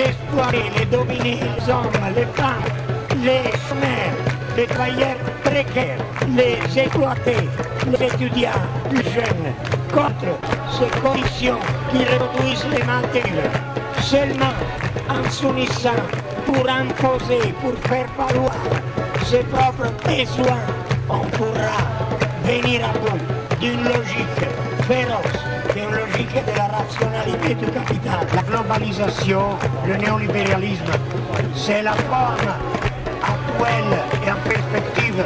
exploiter, les dominer, les hommes, les femmes, les chômeurs, les travailleurs précaires, les exploiter, les étudiants, les jeunes, contre ces conditions qui reproduisent les maintenir. Seulement en s'unissant pour imposer, pour faire valoir ses propres besoins, on pourra venir à bout d'une logique féroce, logique de la rationalité du capital. La globalisation, le néolibéralisme, c'est la forme actuelle et en perspective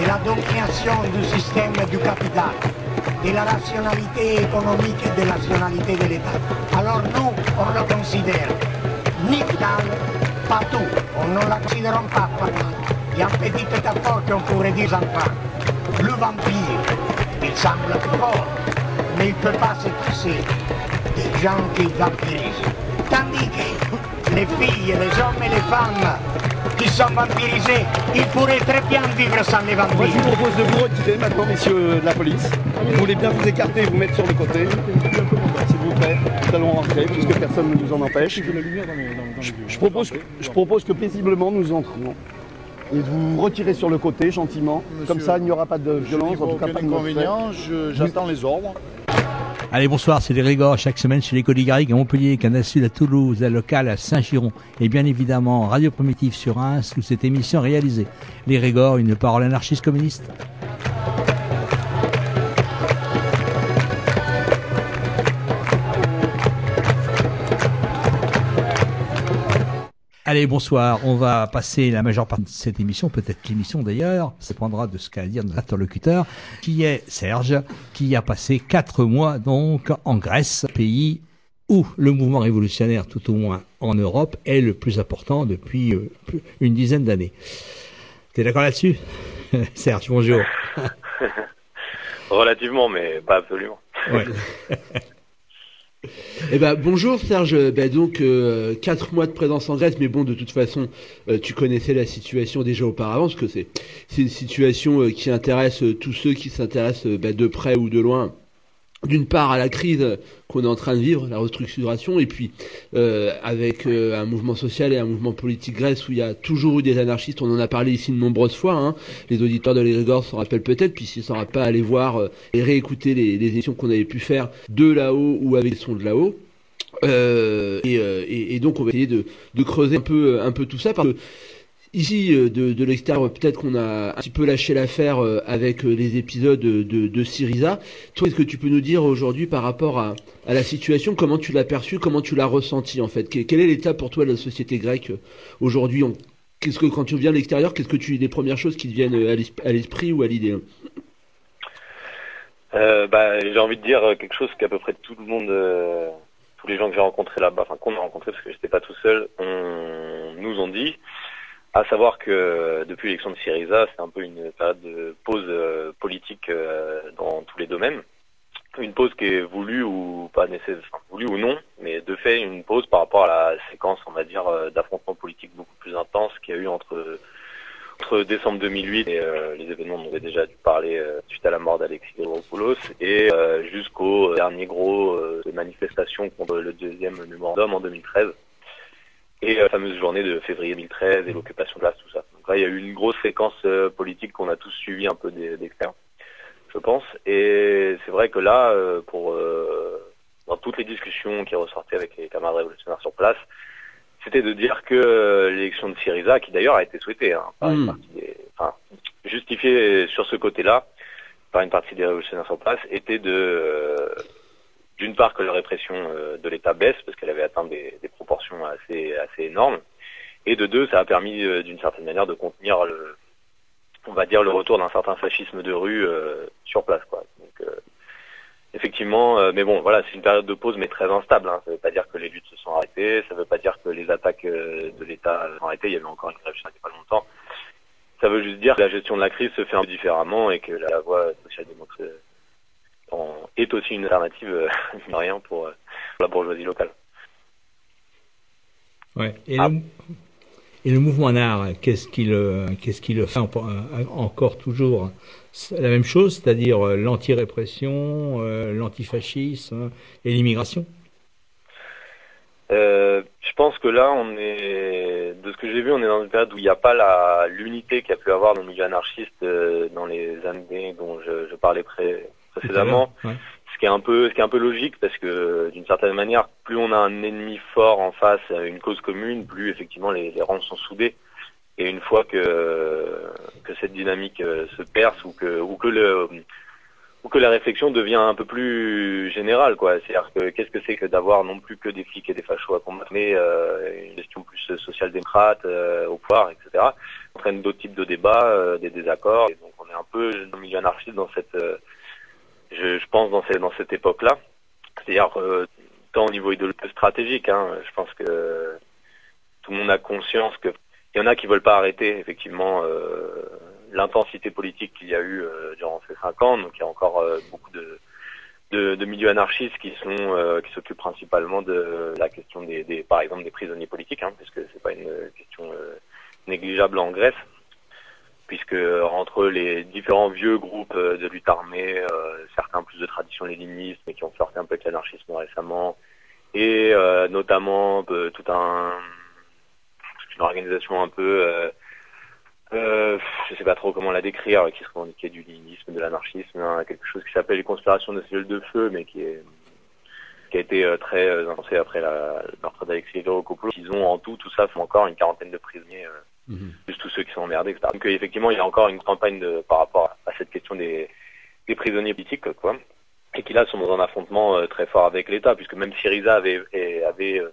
de la domination du système du capital, de la rationalité économique et de la rationalité de l'État. Alors nous, on le considère ni vital, pas tout. On ne la considère pas banale. Il y a un petit métaphore qu'on pourrait dire enfants. Le vampire, il semble fort, mais il ne peut pas se passer des gens qui vampirisent. Tandis que les filles, les hommes et les femmes qui sont vampirisés, ils pourraient très bien vivre sans les Moi, je vampires. vous propose de vous retirer maintenant, messieurs de la police. Vous voulez bien vous écarter, vous mettre sur le côté. S'il vous plaît, nous allons rentrer puisque personne ne nous en empêche. Je, je propose, que- je propose que paisiblement nous entrions. Et de vous retirer sur le côté gentiment. Comme ça, il n'y aura pas de violence, en tout cas pas de notre fait. inconvénient, je- j'attends les ordres. Allez, bonsoir, c'est les Régors, chaque semaine chez les Coligariques à Montpellier, Canal Sud à Toulouse, à Local à Saint-Giron, et bien évidemment Radio Primitive sur Reims, où cette émission est réalisée. Les Régors, une parole anarchiste communiste. Allez, bonsoir. On va passer la majeure partie de cette émission, peut-être l'émission d'ailleurs, ça dépendra de ce qu'a à dire notre interlocuteur, qui est Serge, qui a passé quatre mois donc en Grèce, pays où le mouvement révolutionnaire, tout au moins en Europe, est le plus important depuis euh, une dizaine d'années. T'es d'accord là-dessus? Serge, bonjour. Relativement, mais pas absolument. Ouais. Eh ben bonjour Serge. Ben donc euh, quatre mois de présence en Grèce, mais bon de toute façon euh, tu connaissais la situation déjà auparavant parce que c'est une situation euh, qui intéresse tous ceux qui s'intéressent ben, de près ou de loin. D'une part à la crise qu'on est en train de vivre, la restructuration, et puis euh, avec euh, un mouvement social et un mouvement politique grèce où il y a toujours eu des anarchistes. On en a parlé ici de nombreuses fois. Hein. Les auditeurs de l'Érigor s'en rappellent peut-être, puis s'ils s'en pas, allez voir euh, et réécouter les, les émissions qu'on avait pu faire de là-haut ou avec les sons de là-haut. Euh, et, euh, et, et donc on va essayer de, de creuser un peu un peu tout ça parce que ici euh, de, de l'extérieur peut-être qu'on a un petit peu lâché l'affaire euh, avec euh, les épisodes de, de, Syriza. Toi, est-ce que tu peux nous dire aujourd'hui par rapport à, à la situation, comment tu l'as perçue, comment tu l'as ressenti en fait? Que- Quel est l'état pour toi de la société grecque aujourd'hui? On- Qu'est-ce que quand tu viens de l'extérieur, qu'est-ce que tu les premières choses qui te viennent à l'es- à l'esprit ou à l'idée? Euh, bah, j'ai envie de dire quelque chose qu'à peu près tout le monde, euh, tous les gens que j'ai rencontrés là-bas, enfin qu'on a rencontrés parce que j'étais pas tout seul, ont- nous ont dit, à savoir que depuis l'élection de Syriza, c'est un peu une période de pause euh, politique euh, dans tous les domaines. Une pause qui est voulue ou pas nécessaire, voulue ou non, mais de fait une pause par rapport à la séquence, on va dire, euh, d'affrontements politiques beaucoup plus intenses qu'il y a eu entre entre décembre 2008 et euh, les événements dont on avait déjà dû parler euh, suite à la mort d'Alexis Gavropoulos et euh, jusqu'au dernier gros euh, manifestation contre le deuxième mémorandum en 2013 et euh, la fameuse journée de février 2013 et l'occupation de l'As, tout ça. Donc là, il y a eu une grosse séquence euh, politique qu'on a tous suivi un peu d'e- d'extérieur, je pense. Et c'est vrai que là, euh, pour euh, dans toutes les discussions qui ressortaient avec les camarades révolutionnaires sur place, c'était de dire que euh, l'élection de Syriza, qui d'ailleurs a été souhaitée hein, par une Mm. partie des, enfin, justifiée sur ce côté-là par une partie des révolutionnaires sur place, était de euh, d'une part que la répression euh, de l'État baisse parce qu'elle avait atteint des, proportions assez assez énormes, et de deux, ça a permis euh, d'une certaine manière de contenir le, on va dire le retour d'un certain fascisme de rue euh, sur place, quoi. Effectivement, mais bon, voilà, c'est une période de pause, mais très instable. Hein. Ça ne veut pas dire que les luttes se sont arrêtées, ça ne veut pas dire que les attaques de l'État sont arrêtées. Il y avait encore une grève il n'y a pas longtemps. Ça veut juste dire que la gestion de la crise se fait un peu différemment et que la voie social-démocrate en- est aussi une alternative, euh, rien, pour, euh, pour la bourgeoisie locale. Ouais. Et, Ah. le, et le mouvement NAR, qu'est-ce qu'il euh, qu'est-ce qu'il fait en- encore toujours? La même chose, c'est-à-dire l'anti-répression, l'antifascisme et l'immigration? Euh, je pense que là, on est, de ce que j'ai vu, on est dans une période où il n'y a pas la l'unité qu'il y a pu avoir dans le milieu anarchiste euh, dans les années dont je, je parlais pré, précédemment. Ouais. Ce qui est un peu, ce qui est un peu logique parce que d'une certaine manière, plus on a un ennemi fort en face, une cause commune, plus effectivement les, les rangs sont soudés. Et une fois que que cette dynamique euh, se perce ou que ou que le ou que la réflexion devient un peu plus générale, quoi. C'est-à-dire que qu'est-ce que c'est que d'avoir non plus que des flics et des fachos à combattre, mais euh, une gestion plus social-démocrate euh, au pouvoir, etc. entraîne d'autres types de débats, euh, des désaccords. Et donc on est un peu dans le milieu anarchiste dans cette, euh, je, je, pense dans cette dans cette époque-là. C'est-à-dire euh, tant au niveau stratégique. Hein, je pense que tout le monde a conscience que il y en a qui veulent pas arrêter effectivement euh, l'intensité politique qu'il y a eu euh, durant ces cinq ans. Donc il y a encore euh, beaucoup de, de, de, milieux anarchistes qui sont euh, qui s'occupent principalement de la question des, des, par exemple des prisonniers politiques, hein, puisque c'est pas une question euh, négligeable en Grèce, puisque entre les différents vieux groupes de lutte armée, certains plus de tradition léniniste, mais qui ont sorti un peu de l'anarchisme récemment, et notamment tout un une organisation un peu, euh, euh, je sais pas trop comment la décrire, qui se revendiquait du léninisme, de l'anarchisme, hein, quelque chose qui s'appelle les conspirations de cellules de feu, mais qui est qui a été euh, très euh, avancé après la, le meurtre d'Alexei Dorokopoulos. Ils ont en tout, tout ça, font encore une quarantaine de prisonniers, euh, mm-hmm. plus tous ceux qui sont emmerdés, etc. Donc effectivement, il y a encore une campagne par rapport à cette question des, prisonniers politiques, quoi, et qui là sont dans un affrontement euh, très fort avec l'État, puisque même Syriza avait, euh,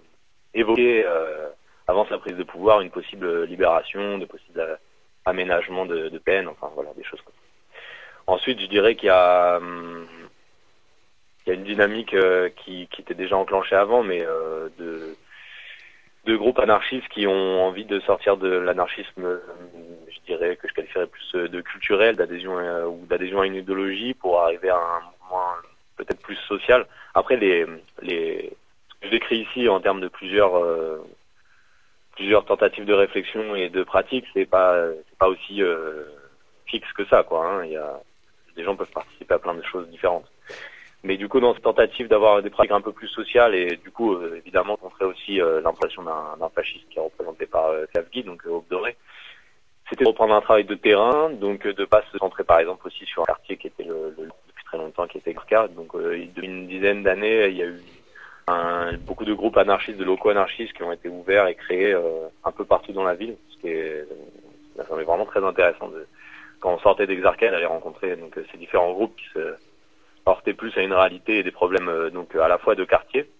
évoqué avant sa prise de pouvoir, une possible libération, de possibles aménagements de, de peine, enfin voilà, des choses comme ça. Ensuite, je dirais qu'il y a, hum, une dynamique euh, qui, était déjà enclenchée avant, mais euh, de, de groupes anarchistes qui ont envie de sortir de l'anarchisme, je dirais que je qualifierais plus de culturel, d'adhésion euh, ou d'adhésion à une idéologie pour arriver à un mouvement peut-être plus social. Après, les, les, ce que je décris ici en termes de plusieurs tentatives de réflexion et de pratique, c'est pas pas aussi euh, fixe que ça quoi. Hein. Des gens peuvent participer à plein de choses différentes. Mais du coup, dans cette tentative d'avoir des pratiques un peu plus sociales et du coup, euh, évidemment, montrer aussi euh, l'impression d'un fasciste qui est représenté par euh, donc euh, Aube Doré, c'était de reprendre un travail de terrain, donc de pas se centrer par exemple aussi sur un quartier qui était le, le depuis très longtemps qui était Garca. Donc depuis une dizaine d'années, il y a eu un, beaucoup de groupes anarchistes, de locaux anarchistes qui ont été ouverts et créés euh, un peu partout dans la ville, ce qui est, ça vraiment très intéressant de, quand on sortait d'Exarchel, d'aller rencontrer donc ces différents groupes qui se heurtaient plus à une réalité et des problèmes euh, donc à la fois de quartier.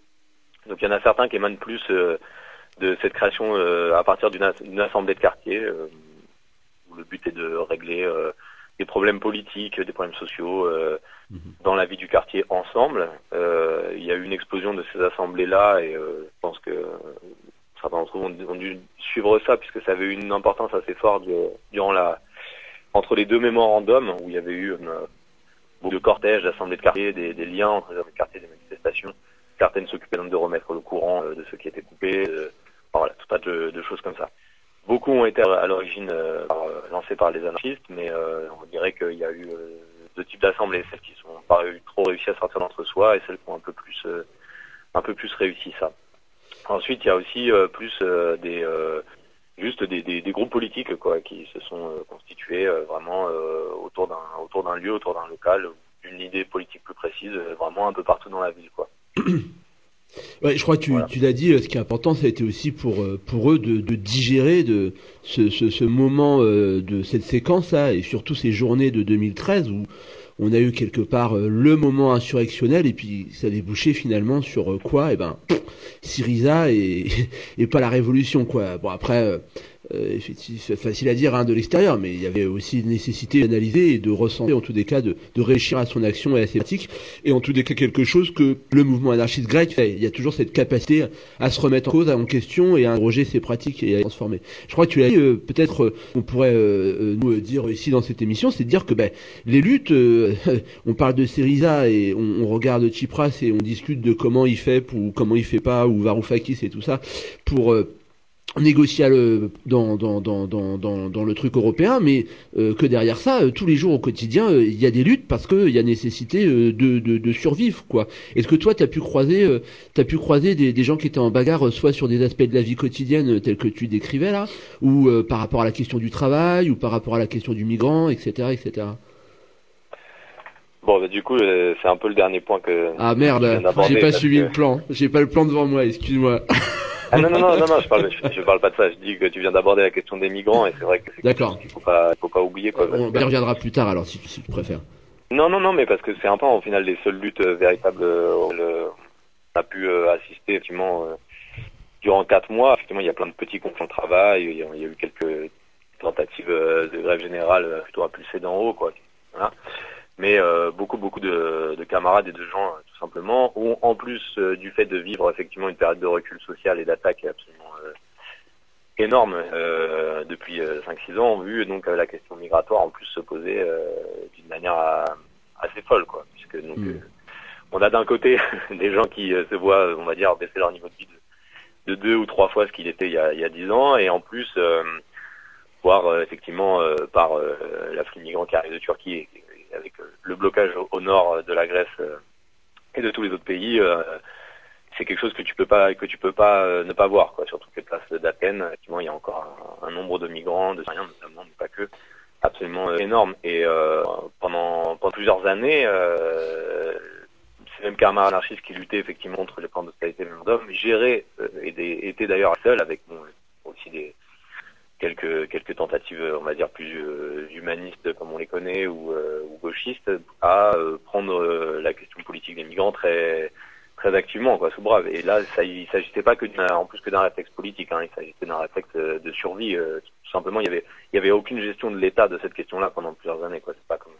Donc il y en a certains qui émanent plus euh, de cette création à partir d'une assemblée de quartier où le but est de régler des problèmes politiques, des problèmes sociaux euh, mmh. dans la vie du quartier ensemble. Euh, il y a eu une explosion de ces assemblées-là et euh, je pense que certains d'entre vous ont, ont, dû suivre ça puisque ça avait eu une importance assez forte de, durant la entre les deux mémorandums où il y avait eu beaucoup de cortèges, d'assemblées de quartier, des, liens entre les quartiers, des manifestations. Certaines s'occupaient donc de remettre le courant de ceux qui étaient coupés. Enfin, voilà, tout un tas de, de choses comme ça. Beaucoup ont été à l'origine euh, lancés par les anarchistes, mais euh, on dirait qu'il y a eu euh, deux types d'assemblées, celles qui sont pas trop réussi à sortir d'entre soi et celles qui ont un peu plus un peu plus réussi ça. Ensuite, il y a aussi plus des juste des, des, groupes politiques quoi qui se sont constitués vraiment d'un lieu, autour d'un local, d'une idée politique plus précise, vraiment un peu partout dans la ville quoi. Ouais, je crois que tu, voilà. tu l'as dit, ce qui est important, ça a été aussi pour, pour eux de, de digérer de ce, ce, ce moment euh, de cette séquence-là, et surtout ces journées de 2013 où on a eu quelque part euh, le moment insurrectionnel, et puis ça a débouché finalement sur euh, quoi? Eh ben, Syriza et, et pas la révolution, quoi. Bon, après, euh, c'est facile à dire hein, de l'extérieur, mais il y avait aussi une nécessité d'analyser et de ressentir, en tous des cas, de, de réussir à son action et à ses pratiques, et en tous des cas quelque chose que le mouvement anarchiste grec fait. Il y a toujours cette capacité à se remettre en cause, en question, et à interroger ses pratiques et à les transformer. Je crois que tu l'as dit, euh, peut-être euh, on pourrait euh, nous dire ici dans cette émission, c'est de dire que ben, les luttes, on parle de Syriza et on, on, regarde Tsipras et on discute de comment il fait ou comment il fait pas, ou Varoufakis et tout ça, pour négociable dans, dans, dans, dans, dans, le truc européen, mais euh, que derrière ça, euh, tous les jours au quotidien, euh, il y a des luttes parce qu'il y a nécessité de, de, de, survivre. quoi. Est-ce que toi, tu as pu croiser, as pu croiser des, des, gens qui étaient en bagarre, soit sur des aspects de la vie quotidienne tels que tu décrivais là, ou par rapport à la question du travail, ou par rapport à la question du migrant, etc. etc. Bon, bah, du coup, c'est un peu le dernier point que. Ah merde, j'ai pas suivi le plan. J'ai pas le plan devant moi, excuse-moi. Ah non, non, non, non, non je, parle, je, parle pas de ça. Je dis que tu viens d'aborder la question des migrants et c'est vrai que D'accord. Il faut pas, faut pas oublier quoi. On y reviendra plus tard alors si, si tu préfères. Non, non, non, mais parce que c'est un peu au final les seules luttes euh, véritables euh, on a pu euh, assister effectivement durant quatre mois. Effectivement, il y a plein de petits conflits de travail. Il y, a, eu quelques tentatives de grève générale plutôt impulsées d'en haut, quoi. Voilà mais euh, beaucoup beaucoup de, de, camarades et de gens euh, tout simplement ont en plus euh, du fait de vivre effectivement une période de recul social et d'attaque absolument énorme depuis 5-6 ans ont vu donc la question migratoire en plus se poser d'une manière assez folle quoi puisque donc mm. on a d'un côté des gens qui se voient on va dire baisser leur niveau de vie de, deux ou trois fois ce qu'il était il y a, il y a 10 ans et en plus voir effectivement par l'afflux migrant qui arrive de Turquie avec euh, le blocage au, nord euh, de la Grèce euh, et de tous les autres pays, c'est quelque chose que tu peux pas que tu peux pas ne pas voir quoi. Sur toutes les d'Athènes, effectivement, il y a encore un, nombre de migrants, de Syriens notamment, mais pas que, absolument énorme. Et pendant pendant plusieurs années, ces mêmes camarades anarchistes qui luttaient effectivement contre les plans d'austérité d'hommes géraient et étaient d'ailleurs seuls avec aussi des quelques quelques tentatives, on va dire plus euh, humanistes comme on les connaît ou, euh, ou gauchistes, à euh, prendre la question politique des migrants très très activement, quoi, sous brave. Et là, ça, il s'agissait pas que en plus que d'un réflexe politique, hein, il s'agissait d'un réflexe de survie. tout simplement, il y avait il y avait aucune gestion de l'État de cette question-là pendant plusieurs années, quoi. C'est pas comme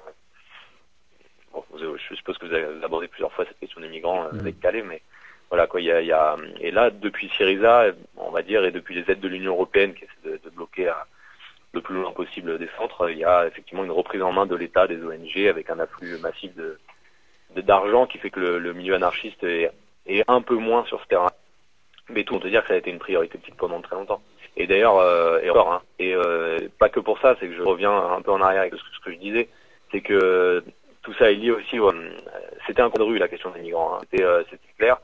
bon, je suppose que vous avez abordé plusieurs fois cette question des migrants avec Calais, mais voilà quoi, il y a, y a, et là depuis Syriza, on va dire, et depuis les aides de l'Union européenne qui essaient de, bloquer à, le plus loin possible des centres, il y a effectivement une reprise en main de l'État, des ONG, avec un afflux massif de d'argent qui fait que le, milieu anarchiste est, est, un peu moins sur ce terrain. Mais tout, on peut dire que ça a été une priorité petite pendant très longtemps. Et d'ailleurs, euh, et, hein, et euh, pas que pour ça, c'est que je reviens un peu en arrière avec ce que, je disais, c'est que tout ça est lié aussi. Euh, c'était un coin de rue la question des migrants. Hein. C'était, euh, clair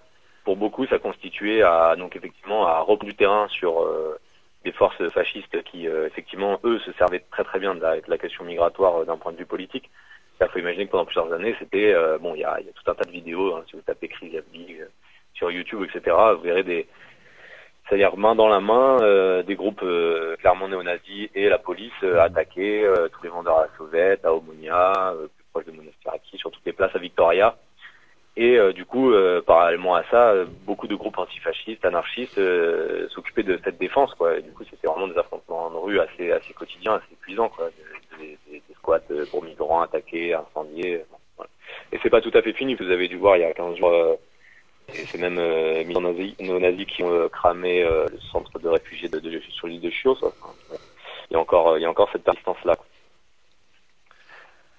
pour beaucoup, ça constituait à donc effectivement à reprendre du terrain sur euh, des forces fascistes qui euh, effectivement eux se servaient très très bien de la, question migratoire euh, d'un point de vue politique. Il faut imaginer que pendant plusieurs années, c'était bon, il y a, y a, tout un tas de vidéos. Hein, si vous tapez crise sur YouTube, etc., vous verrez des c'est-à-dire main dans la main, des groupes clairement néo-nazis et la police attaquer tous les vendeurs à la sauvette, à Omonia, plus proche de Monastiraki, sur toutes les places à Victoria, et euh, du coup, euh, parallèlement à ça, euh, beaucoup de groupes antifascistes, anarchistes s'occupaient de cette défense. Quoi. Et du coup, c'était vraiment des affrontements en rue assez, assez quotidiens, assez épuisants. Quoi. Des, des, des squats pour migrants attaqués, incendiés. Bon, voilà. Et c'est pas tout à fait fini. Vous avez dû voir il y a 15 jours, c'est même euh, nos nazis qui ont cramé le centre de réfugiés de, de, sur l'île de Chios. Il y a encore, il y a encore cette persistance-là.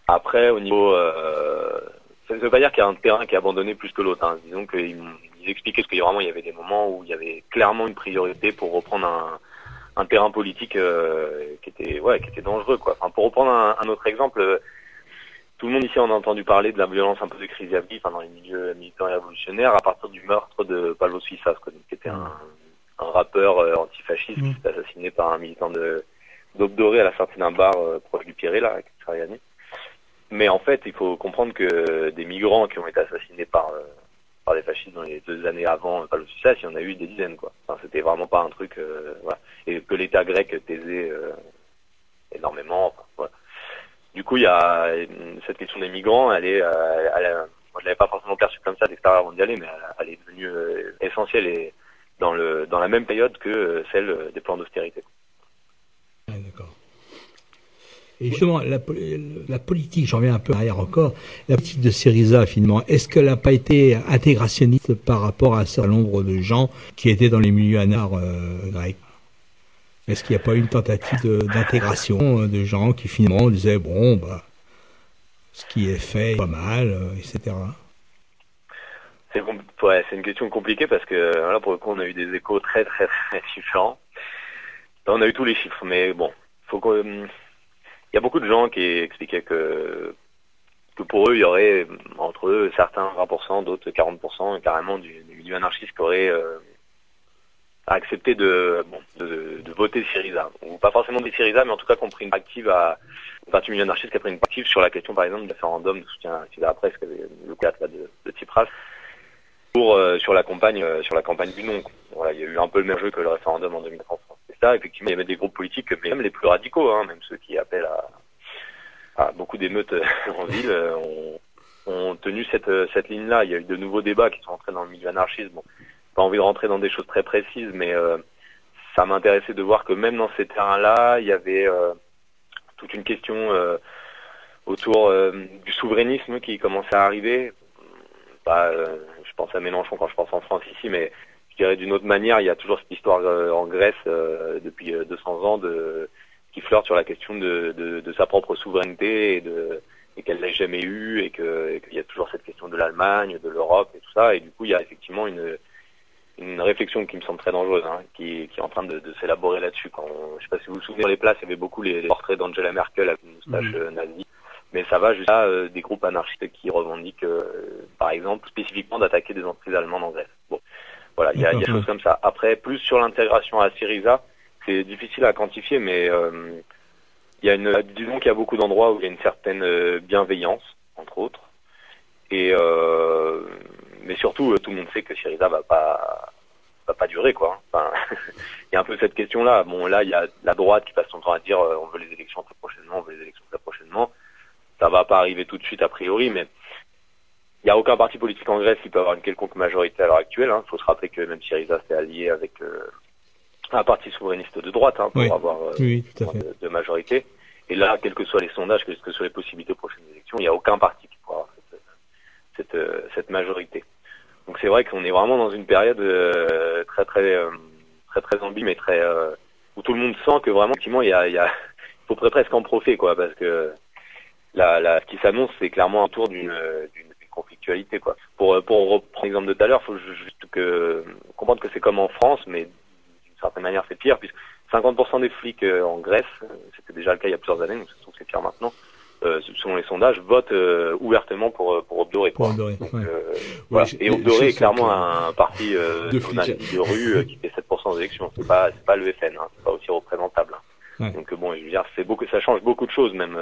Après, au niveau ça ne veut pas dire qu'il y a un terrain qui est abandonné plus que l'autre. Hein. Disons qu'ils ils expliquaient qu'il y vraiment il y avait des moments où il y avait clairement une priorité pour reprendre un, un terrain politique euh, qui était ouais qui était dangereux quoi. Enfin, pour reprendre un, autre exemple, euh, tout le monde ici en a entendu parler de la violence un peu de crise enfin, dans les milieux militants et révolutionnaires à partir du meurtre de Pablo Suissas, qui était un, un rappeur euh, antifasciste qui mmh. s'est assassiné par un militant de d'Obdoré à la sortie d'un bar proche du Pirée là, avec Sariani. Mais en fait, il faut comprendre que des migrants qui ont été assassinés par euh, par des fascistes dans les deux années avant pas le il y en a eu des dizaines quoi. Enfin, c'était vraiment pas un truc euh, voilà. et que l'État grec taisait euh, énormément. Enfin, voilà. Du coup, il y a cette question des migrants, elle est, elle, moi je l'avais pas forcément perçue comme ça d'extérieur avant d'y aller, mais elle, est devenue essentielle et dans le dans la même période que celle des plans d'austérité. d'accord. Et justement, la, la politique, j'en reviens un peu arrière encore, la politique de Syriza, finalement, est-ce qu'elle n'a pas été intégrationniste par rapport à un certain nombre de gens qui étaient dans les milieux anards euh, grecs? Est-ce qu'il n'y a pas eu une tentative d'intégration euh, de, gens qui finalement disaient, bon, bah, ce qui est fait est pas mal, euh, etc. C'est une question compliquée parce que là, pour le coup, on a eu des échos très, très, très différents. On a eu tous les chiffres, mais bon, faut que, il y a beaucoup de gens qui expliquaient que que pour eux, il y aurait entre eux certains 20%, d'autres 40%, carrément du, du anarchiste qui aurait euh, accepté de, bon, de, de, voter Syriza. Ou pas forcément des Syriza, mais en tout cas qu'on pris une active à une partie milieu anarchiste qui a pris une active sur la question, par exemple, du référendum de soutien à la presse, le cadre de, de Tsipras, pour, euh, sur la campagne, euh, sur la campagne du non. Voilà, il y a eu un peu le même jeu que le référendum en 2030. Effectivement, il y avait des groupes politiques, même les plus radicaux, hein, même ceux qui appellent à, beaucoup d'émeutes euh, en ville euh, ont, ont, tenu cette, euh, cette ligne-là. Il y a eu de nouveaux débats qui sont entrés dans le milieu anarchiste. Bon, pas envie de rentrer dans des choses très précises, mais ça m'intéressait de voir que même dans ces terrains-là, il y avait toute une question autour du souverainisme qui commençait à arriver. Bah, je pense à Mélenchon quand je pense en France ici, mais je dirais d'une autre manière, il y a toujours cette histoire en Grèce depuis 200 ans de qui flirte sur la question de, de, de sa propre souveraineté et, de, et qu'elle l'a jamais eue et qu'il y a toujours cette question de l'Allemagne, de l'Europe et tout ça. Et du coup, il y a effectivement une, une réflexion qui me semble très dangereuse, hein, qui, qui est en train de, de s'élaborer là-dessus. Je sais pas si vous vous souvenez, dans les places, il y avait beaucoup les, les portraits d'Angela Merkel avec une moustache mmh. nazie. Mais ça va jusqu'à euh, des groupes anarchistes qui revendiquent, euh, par exemple, spécifiquement d'attaquer des entreprises allemandes en Grèce. Bon, voilà, il y a, il y a des choses comme ça. Après, plus sur l'intégration à Syriza, c'est difficile à quantifier, mais euh, il y a une, disons qu'il y a beaucoup d'endroits où il y a une certaine euh, bienveillance, entre autres, et euh, mais surtout tout le monde sait que Syriza va pas va pas durer quoi. Enfin, il y a un peu cette question-là. Bon, là il y a la droite qui passe son temps à dire on veut les élections très prochainement, on veut les élections très prochainement. Ça va pas arriver tout de suite a priori, mais n'y a aucun parti politique en Grèce qui peut avoir une quelconque majorité à l'heure actuelle. Il hein. faut se rappeler que même Syriza s'est allié avec un parti souverainiste de droite hein, pour oui. avoir euh, oui, de, de, majorité. Et là, quels que soient les sondages, quelles que soient les possibilités aux prochaines élections, il n'y a aucun parti qui pourra avoir cette, cette, euh, cette majorité. Donc c'est vrai qu'on est vraiment dans une période euh, très très euh, très très ambiguë, mais très euh, où tout le monde sent que vraiment effectivement il y a, il y a il faut presque en profiter quoi, parce que la, la, ce qui s'annonce c'est clairement un tour d'une d'une conflictualité quoi. Pour pour reprendre l'exemple de tout à l'heure, faut juste que comprendre que c'est comme en France, mais certaine manière c'est pire puisque 50% des flics euh, en Grèce, c'était déjà le cas il y a plusieurs années, donc c'est pire maintenant, euh, selon les sondages, votent euh, ouvertement pour pour Obdoré. Quoi. Obdoré donc, ouais. euh, voilà. Et Obdoré est clairement un parti euh, de, de rue qui fait 7% des élections. C'est pas c'est pas le FN, hein, c'est pas aussi représentable. Hein. Ouais. Donc bon, je veux dire, c'est beaucoup, ça change beaucoup de choses même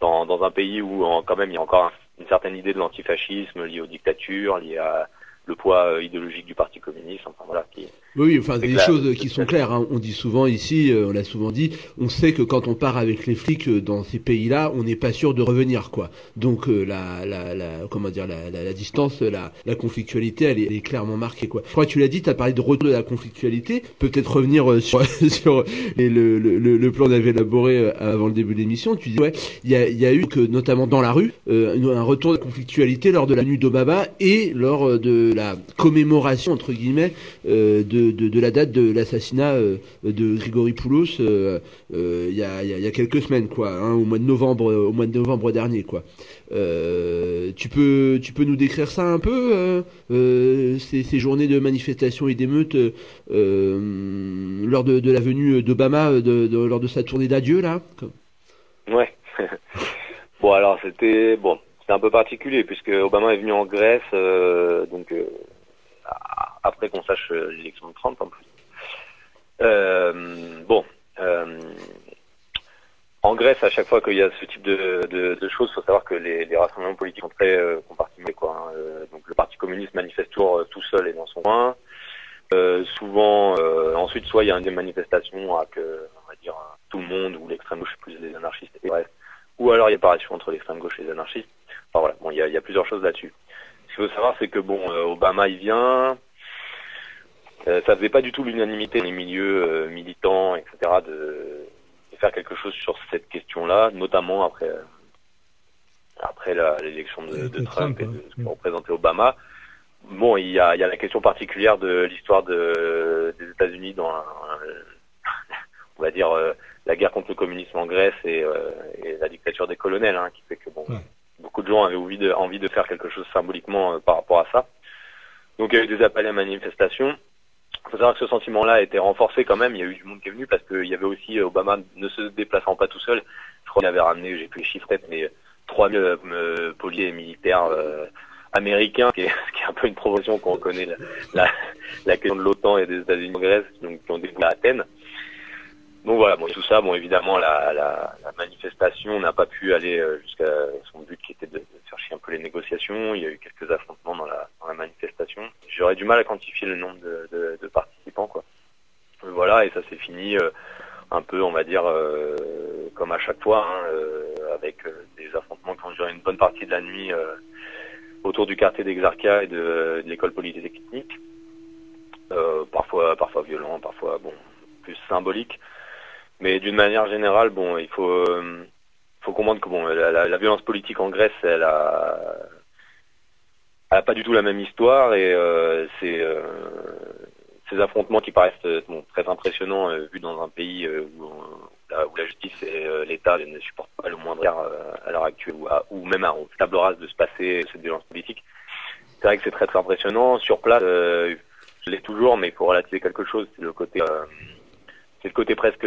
dans dans un pays où en, quand même il y a encore un, une certaine idée de l'antifascisme liée aux dictatures, liée à le poids euh, idéologique du Parti communiste, enfin voilà. Qui, oui, enfin des clair, choses qui sont claires. Hein. On dit souvent ici, euh, on l'a souvent dit, on sait que quand on part avec les flics euh, dans ces pays-là, on n'est pas sûr de revenir, quoi. Donc euh, la, la, la, comment dire, la, la, la distance, la, la conflictualité, elle est, elle est, clairement marquée, quoi. Je crois que tu l'as dit, tu as parlé de retour de la conflictualité. Peut-être revenir euh, sur, sur le, le, le, le plan qu'on avait élaboré euh, avant le début de l'émission. Tu dis ouais, il y a, y a eu que notamment dans la rue un retour de la conflictualité lors de la nuit d'Obama et lors de la commémoration entre guillemets euh, de, de, la date de l'assassinat euh, de Grigory Poulos il euh, y, a, y, a, quelques semaines quoi, hein, au mois de novembre au mois de novembre dernier quoi. tu peux tu peux nous décrire ça un peu ces, journées de manifestations et d'émeutes lors de, la venue d'Obama lors de sa tournée d'adieu là. Ouais. bon alors c'était bon c'est un peu particulier puisque Obama est venu en Grèce, euh, donc euh, après qu'on sache l'élection de Trump en plus. Euh, bon, en Grèce, à chaque fois qu'il y a ce type de, de, de choses, il faut savoir que les, les, rassemblements politiques sont très compartimentés. Quoi, hein. donc le Parti communiste manifeste toujours tout seul et dans son coin. souvent, ensuite, soit il y a des manifestations avec, on va dire, tout le monde ou l'extrême gauche plus les anarchistes et bref. Ou alors il y a paration entre l'extrême gauche et les anarchistes. Enfin voilà, bon, il y a, y a, plusieurs choses là-dessus. Ce qu'il faut savoir, c'est que bon, euh, Obama il vient, euh, ça faisait pas du tout l'unanimité dans les milieux euh, militants, etc., de, de, faire quelque chose sur cette question-là, notamment après après l'élection de, de, Trump, Trump et de ce que représentait Obama. Bon, il y a, il y a la question particulière de l'histoire de, des États-Unis dans, un, on va dire, la guerre contre le communisme en Grèce et, et la dictature des colonels, hein, qui fait que bon. Ouais beaucoup de gens avaient envie de, envie de faire quelque chose symboliquement euh, par rapport à ça. Donc il y a eu des appels à manifestation. Faut savoir que ce sentiment-là a été renforcé quand même. Il y a eu du monde qui est venu parce qu'il y avait aussi Obama ne se déplaçant pas tout seul. Je crois qu'il avait ramené, j'ai plus les chiffres, mais 3000 euh, policiers et militaires euh, américains, qui est, qui est, un peu une promotion qu'on reconnaît la, la, la, question de l'OTAN et des États-Unis en Grèce, donc qui ont déboulé à Athènes. Donc voilà, bon, tout ça, bon, évidemment, la, la, la manifestation n'a pas pu aller euh, jusqu'à son but qui était de, de, faire chier un peu les négociations. Il y a eu quelques affrontements dans la, dans la manifestation. J'aurais du mal à quantifier le nombre de, de, de participants, quoi. Voilà, et ça s'est fini euh, un peu, on va dire, euh, comme à chaque fois, hein, euh, avec des affrontements qui ont duré une bonne partie de la nuit autour du quartier d'Exarchia et de, de l'école polytechnique. parfois, parfois violent, parfois, bon, plus symbolique. Mais d'une manière générale, bon, il faut, euh, faut comprendre que bon, la, la, la, violence politique en Grèce, elle a, elle a pas du tout la même histoire et euh, c'est euh, ces affrontements qui paraissent bon, très impressionnants euh, vus dans un pays euh, où, où la justice et l'État ne supportent pas le moindre à l'heure actuelle ou, à, ou même à table rase de se passer cette violence politique. C'est vrai que c'est très très impressionnant. Sur place, je l'ai toujours, mais il faut relativiser quelque chose. C'est le côté c'est le côté presque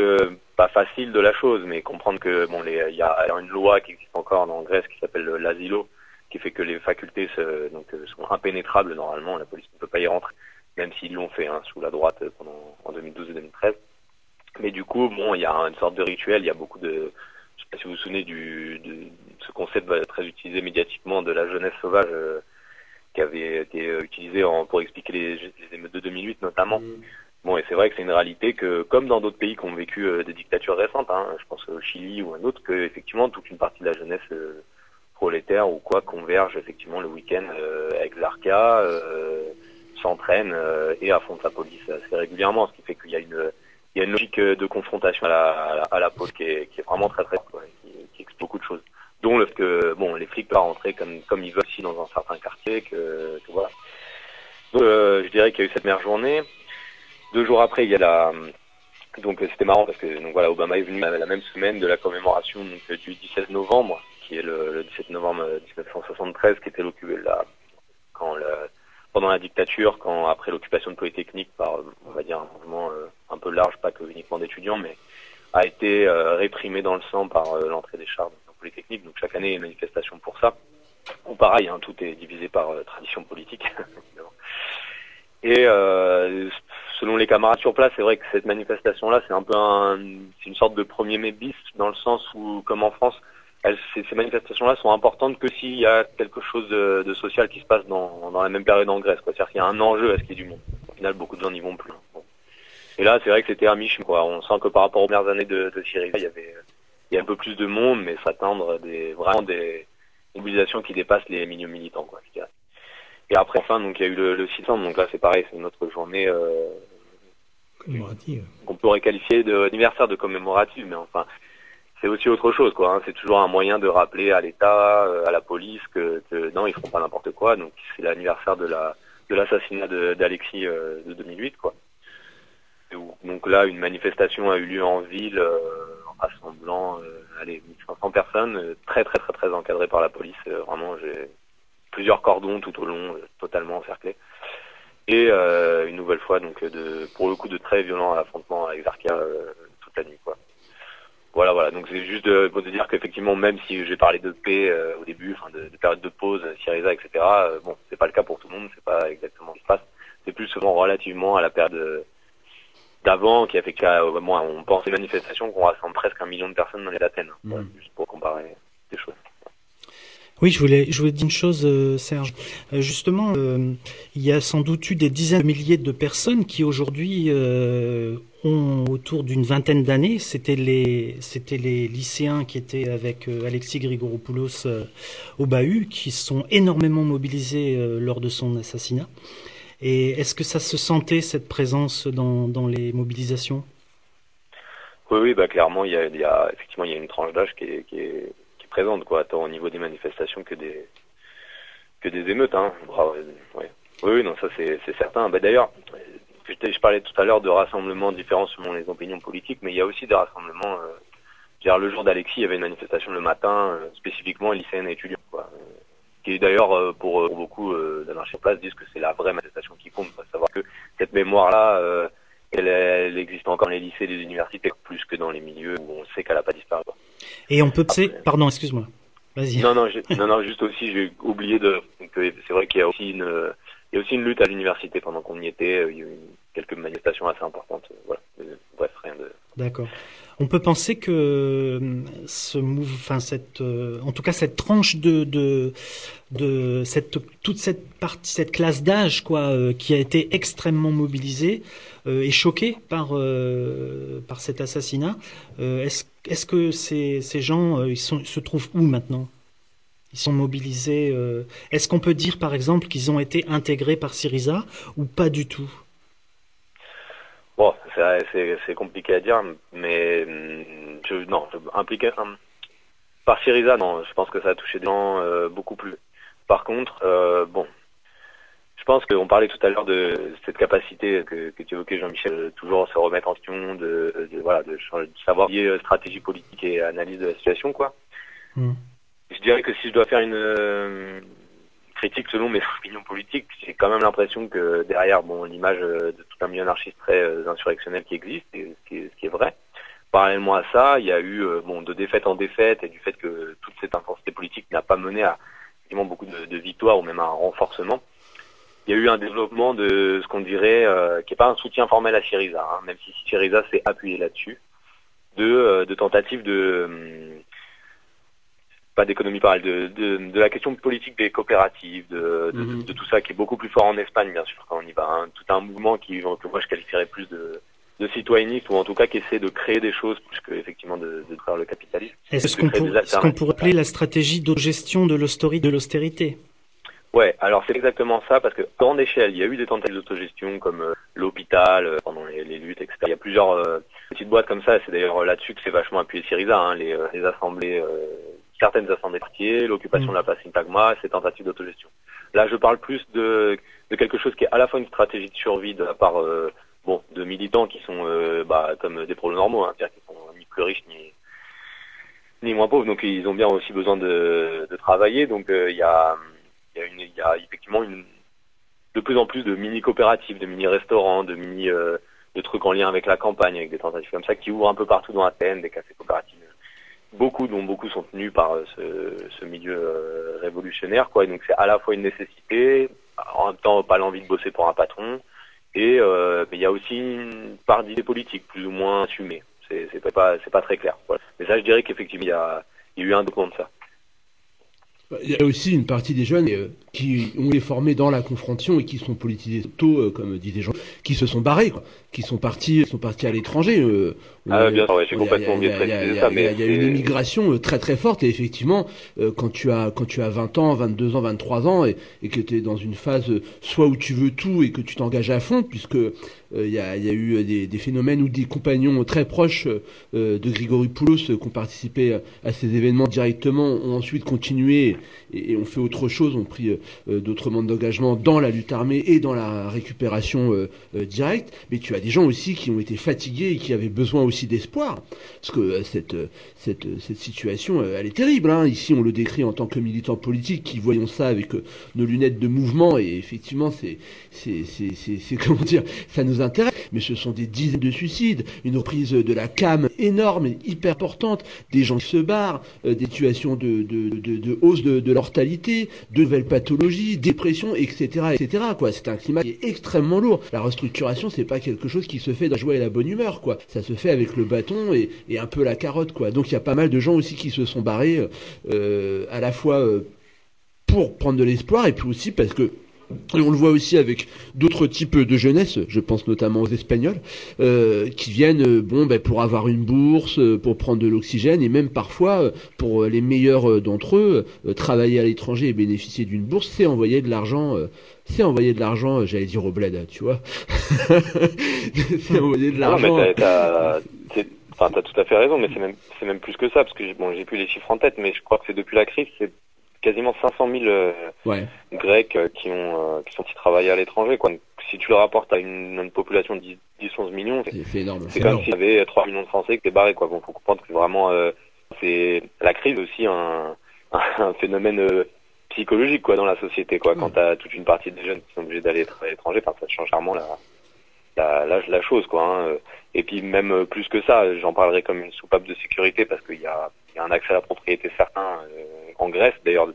pas facile de la chose, mais comprendre que bon, il y a une loi qui existe encore en Grèce qui s'appelle l'asilo, qui fait que les facultés se, donc, sont impénétrables normalement, la police ne peut pas y rentrer, même s'ils l'ont fait hein, sous la droite pendant en 2012 et 2013. Mais du coup, bon, il y a une sorte de rituel, il y a beaucoup de, je sais pas si vous vous souvenez du, de ce concept très utilisé médiatiquement de la jeunesse sauvage. Euh, qui avait été utilisé en, pour expliquer les, les, émeutes de 2008 notamment. Mmh. Bon, et c'est vrai que c'est une réalité que, comme dans d'autres pays qui ont vécu euh, des dictatures récentes, hein, je pense au Chili ou un autre, que effectivement toute une partie de la jeunesse euh, prolétaire ou quoi converge effectivement le week-end euh, avec l'Arca, euh, s'entraîne et affronte la police assez régulièrement, ce qui fait qu'il y a une il y a une logique de confrontation à la, à la, à la police qui est, qui est vraiment très très quoi, qui, qui explique beaucoup de choses. Dont le que bon les flics peuvent rentrer comme comme ils veulent aussi dans un certain quartier que, que voilà. Donc je dirais qu'il y a eu cette meilleure journée deux jours après il y a la donc c'était marrant parce que donc voilà Obama est venu la, la même semaine de la commémoration du 17 novembre qui est le, le 17 novembre 1973 qui était là quand le, pendant la dictature quand après l'occupation de Polytechnique par on va dire un mouvement euh, un peu large pas que uniquement d'étudiants mais a été euh, réprimé dans le sang par euh, l'entrée des chars dans Polytechnique. Donc chaque année, il y a une manifestation pour ça. Ou pareil, hein, tout est divisé par euh, tradition politique. Et euh, selon les camarades sur place, c'est vrai que cette manifestation-là, c'est un peu un, c'est une sorte de premier mai bis, dans le sens où, comme en France, elles, ces, manifestations-là sont importantes que s'il y a quelque chose de, de, social qui se passe dans, dans la même période en Grèce. C'est-à-dire qu'il y a un enjeu à ce qu'il y ait du monde. Au final, beaucoup de gens n'y vont plus. Bon. Et là, c'est vrai que c'était à mi quoi. On sent que par rapport aux premières années de, de Syriza, il y avait, il y a un peu plus de monde, mais s'attendre des, vraiment des mobilisations qui dépassent les milieux militants, quoi. Et après, enfin, donc, il y a eu le, le 600, donc là, c'est pareil, c'est notre journée, euh, commémorative. Qu'on pourrait qualifier d'anniversaire de commémorative, mais enfin, c'est aussi autre chose, quoi. Hein. C'est toujours un moyen de rappeler à l'État, euh, à la police que, que non, ils feront pas n'importe quoi. Donc, c'est l'anniversaire de la de l'assassinat d'Alexis euh, de 2008, quoi. Donc là, une manifestation a eu lieu en ville, euh, rassemblant, euh, allez, 1500 personnes, euh, très très très très encadré par la police. Euh, vraiment, j'ai plusieurs cordons tout au long, totalement encerclés. Et une nouvelle fois, donc, de, pour le coup, de très violents affrontements avec Zarkia toute la nuit, quoi. Voilà, voilà. Donc c'est juste de, de dire qu'effectivement, même si j'ai parlé de paix euh, au début, enfin de, de, période de pause, Syriza, etc. Euh, bon, c'est pas le cas pour tout le monde, c'est pas exactement ce qui se passe. C'est plus souvent relativement à la période d'avant, qui a fait qu'à moi, on pense aux manifestations qu'on rassemble presque un million de personnes dans les d'Athènes, mmh. voilà, juste pour comparer des choses. Oui, je voulais, je voulais dire une chose, euh, Serge. Euh, justement, euh, il y a sans doute eu des dizaines de milliers de personnes qui aujourd'hui ont autour d'une vingtaine d'années. C'était les, c'était les lycéens qui étaient avec Alexis Grigoropoulos au Bahut, qui sont énormément mobilisés lors de son assassinat. Et est-ce que ça se sentait cette présence dans, les mobilisations? Oui, oui, bah clairement, il y a, effectivement il y a une tranche d'âge qui est présente, quoi, tant au niveau des manifestations que des que des émeutes, hein. Bravo, ouais. Oui, non, ça c'est certain. Bah, D'ailleurs, je, je parlais tout à l'heure de rassemblements différents selon les opinions politiques, mais il y a aussi des rassemblements. Euh, le jour d'Alexis, il y avait une manifestation le matin, euh, spécifiquement lycéenne et étudiants, quoi. Euh, qui d'ailleurs, euh, pour, beaucoup euh, d'anarchistes en place, disent que c'est la vraie manifestation qui compte. Faut savoir que cette mémoire-là, elle, elle, existe encore dans les lycées et les universités, plus que dans les milieux où on sait qu'elle n'a pas disparu. Et on peut passer, pardon, excuse-moi. Vas-y. Non, non, non, non, juste aussi, j'ai oublié de, c'est vrai qu'il y a aussi une, il y a aussi une lutte à l'université pendant qu'on y était. Il y a eu quelques manifestations assez importantes. Voilà. Bref, rien de. D'accord. On peut penser que euh, ce move, enfin cette, euh, en tout cas cette tranche de, cette, toute cette partie, cette classe d'âge, quoi, euh, qui a été extrêmement mobilisée, est choquée par cet assassinat. est-ce, que ces, gens, se trouvent où maintenant? Ils sont mobilisés. est-ce qu'on peut dire, par exemple, qu'ils ont été intégrés par Syriza ou pas du tout? Bon, c'est compliqué à dire, mais mm, je, non, impliqué par Syriza, non, je pense que ça a touché des gens euh, beaucoup plus. Par contre, euh, bon, je pense qu'on parlait tout à l'heure de cette capacité que, que tu évoquais, Jean-Michel, de toujours se remettre en question, de, de voilà, de, savoir lier euh, stratégie politique et analyse de la situation, quoi. Mm. Je dirais que si je dois faire une critique selon mes opinions politiques, j'ai quand même l'impression que derrière, bon, l'image euh, de tout un milieu anarchiste très euh, insurrectionnel qui existe, et ce, qui est, vrai. Parallèlement à ça, il y a eu, euh, bon, de défaite en défaite et du fait que toute cette intensité politique n'a pas mené à beaucoup de, victoires ou même à un renforcement. Il y a eu un développement de ce qu'on dirait, qui n'est pas un soutien formel à Syriza, hein, même si Syriza s'est appuyé là-dessus, de, de tentatives de pas d'économie parallèle, de, de, de, la question politique des coopératives, de, de, mhm. tout ça qui est beaucoup plus fort en Espagne, bien sûr, quand on y va. Hein. Tout un mouvement qui, que moi je qualifierais plus de, de citoyennisme ou en tout cas qui essaie de créer des choses plus que effectivement de, de faire le capitalisme. Est-ce qu'on pour, pourrait appeler la stratégie de gestion de l'austérité? Ouais, alors c'est exactement ça, parce que grande échelle, il y a eu des tentatives d'autogestion comme euh, l'hôpital, euh, pendant les, les, luttes, etc. Il y a plusieurs euh, petites boîtes comme ça, c'est d'ailleurs là-dessus que c'est vachement appuyé Syriza, hein, les, les assemblées certaines assemblées quartiers, l'occupation de la place Syntagma, ces tentatives d'autogestion. Là, je parle plus de, de, quelque chose qui est à la fois une stratégie de survie de la part euh, bon, de militants qui sont euh, bah, comme des problèmes normaux, hein, c'est-à-dire qu'ils sont ni plus riches ni, ni moins pauvres, donc ils ont bien aussi besoin de, de travailler. Donc euh, il y, a, y, a y a effectivement une, de plus en plus de mini-coopératives, de mini-restaurants, de mini... de trucs en lien avec la campagne, avec des tentatives comme ça qui ouvrent un peu partout dans Athènes, des cafés coopératifs beaucoup dont beaucoup sont tenus par euh, ce, ce milieu euh, révolutionnaire quoi. Et donc c'est à la fois une nécessité en même temps pas l'envie de bosser pour un patron et euh, il y a aussi une part d'idées politiques plus ou moins assumées. C'est pas c'est pas très clair mais ça je dirais qu'effectivement il y a il y a eu un document de ça il y a aussi une partie des jeunes euh, qui ont été formés dans la confrontation et qui sont politisés tôt, euh, comme disent des gens, qui se sont barrés, quoi, qui sont partis, sont partis à l'étranger. Euh, ah, bien sûr, j'ai complètement Il y a une immigration très très forte et effectivement, quand tu as quand tu as 20 ans, 22 ans, 23 ans et, et que tu es dans une phase soit où tu veux tout et que tu t'engages à fond, puisque il y a, y, a, eu des, des, phénomènes où des compagnons très proches de Grigori Poulos qui ont participé à ces événements directement ont ensuite continué et, ont fait autre chose, ont pris euh, d'autres modes d'engagement dans la lutte armée et dans la récupération euh, euh, directe. Mais tu as des gens aussi qui ont été fatigués et qui avaient besoin aussi d'espoir. Parce que cette situation, elle est terrible. Hein. Ici, on le décrit en tant que militant politique qui voyons ça avec nos lunettes de mouvement et effectivement, c'est, c'est, comment dire, ça nous intéresse. Mais ce sont des dizaines de suicides, une reprise de la cam énorme et hyper importante, des gens qui se barrent, des situations de, hausse de, de mortalité, de nouvelles pathologies, dépression, etc., etc. Quoi, c'est un climat qui est extrêmement lourd. La restructuration, c'est pas quelque chose qui se fait dans la joie et la bonne humeur, quoi. Ça se fait avec le bâton et, et un peu la carotte, quoi. Donc il y a pas mal de gens aussi qui se sont barrés, euh, à la fois euh, pour prendre de l'espoir et puis aussi parce que et on le voit aussi avec d'autres types de jeunesse, je pense notamment aux Espagnols, euh, qui viennent euh, bon, ben, pour avoir une bourse, euh, pour prendre de l'oxygène, et même parfois, pour les meilleurs d'entre eux, travailler à l'étranger et bénéficier d'une bourse, c'est envoyer de l'argent. c'est envoyer de l'argent, j'allais dire au bled, tu vois. c'est envoyer de l'argent. t'as, Enfin, t'as tout à fait raison, mais c'est même, même plus que ça, parce que bon, j'ai plus les chiffres en tête, mais je crois que c'est depuis la crise, c'est quasiment 500 000 euh, Grecs euh, qui ont euh, qui sont travailler à l'étranger. Quoi. Si tu le rapportes à une, population de 10-11 millions, c'est énorme. C'est comme s'il y avait 3 millions de Français qui étaient barrés. Quoi. Bon, faut comprendre que vraiment c'est la crise aussi un, un phénomène psychologique quoi dans la société quoi. Quand t'as toute une partie des jeunes qui sont obligés d'aller à l'étranger, ça change clairement la la, la, la chose quoi. Hein. Et puis même plus que ça, j'en parlerai comme une soupape de sécurité parce qu'il y a, y a, un accès à la propriété certain en Grèce, d'ailleurs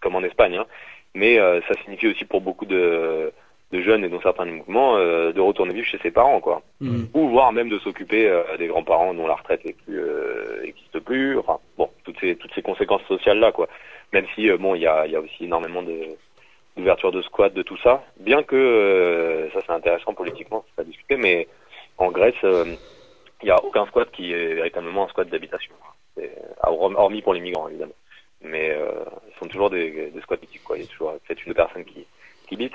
comme en Espagne. Hein. Mais ça signifie aussi pour beaucoup de de jeunes et dans certains mouvements euh, de retourner vivre chez ses parents quoi mm. ou voire même de s'occuper euh, des grands-parents dont la retraite plus euh, existe plus enfin bon toutes ces toutes ces conséquences sociales là quoi même si bon il y a il y a aussi énormément de d'ouverture de squat de tout ça bien que ça c'est intéressant politiquement c'est pas discuter mais en Grèce il y a aucun squat qui est véritablement un squat d'habitation hormis pour les migrants évidemment sont toujours des, des squats quoi il y a toujours peut-être une personne qui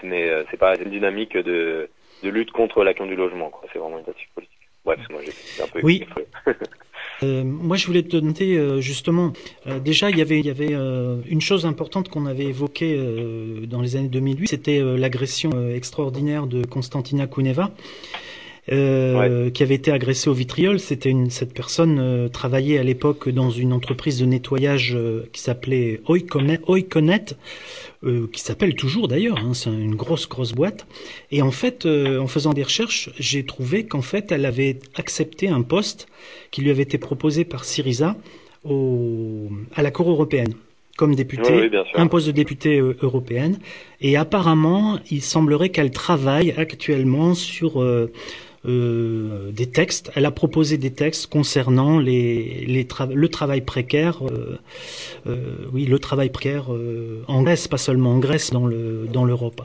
mais euh, c'est pas une dynamique de, de lutte contre la du logement. C'est vraiment une tactique politique. Bref, moi j'ai un peu. Oui. Euh, moi, je voulais te noter euh, justement. Euh, déjà, il y avait, il y avait une chose importante qu'on avait évoquée dans les années 2008, c'était l'agression extraordinaire de Konstantina Kuneva. Euh, qui avait été agressé au vitriol. C'était une cette personne euh, travaillait à l'époque dans une entreprise de nettoyage euh, qui s'appelait Oikonet, Oikonet qui s'appelle toujours d'ailleurs. Hein, c'est une grosse grosse boîte. Et en fait, en faisant des recherches, j'ai trouvé qu'en fait, elle avait accepté un poste qui lui avait été proposé par Syriza au, à la Cour européenne comme députée, un poste de députée européenne. Et apparemment, il semblerait qu'elle travaille actuellement sur euh, euh, des textes. Elle a proposé des textes concernant les, le travail précaire. Euh, euh, oui, le travail précaire en Grèce, pas seulement en Grèce, dans le dans l'Europe.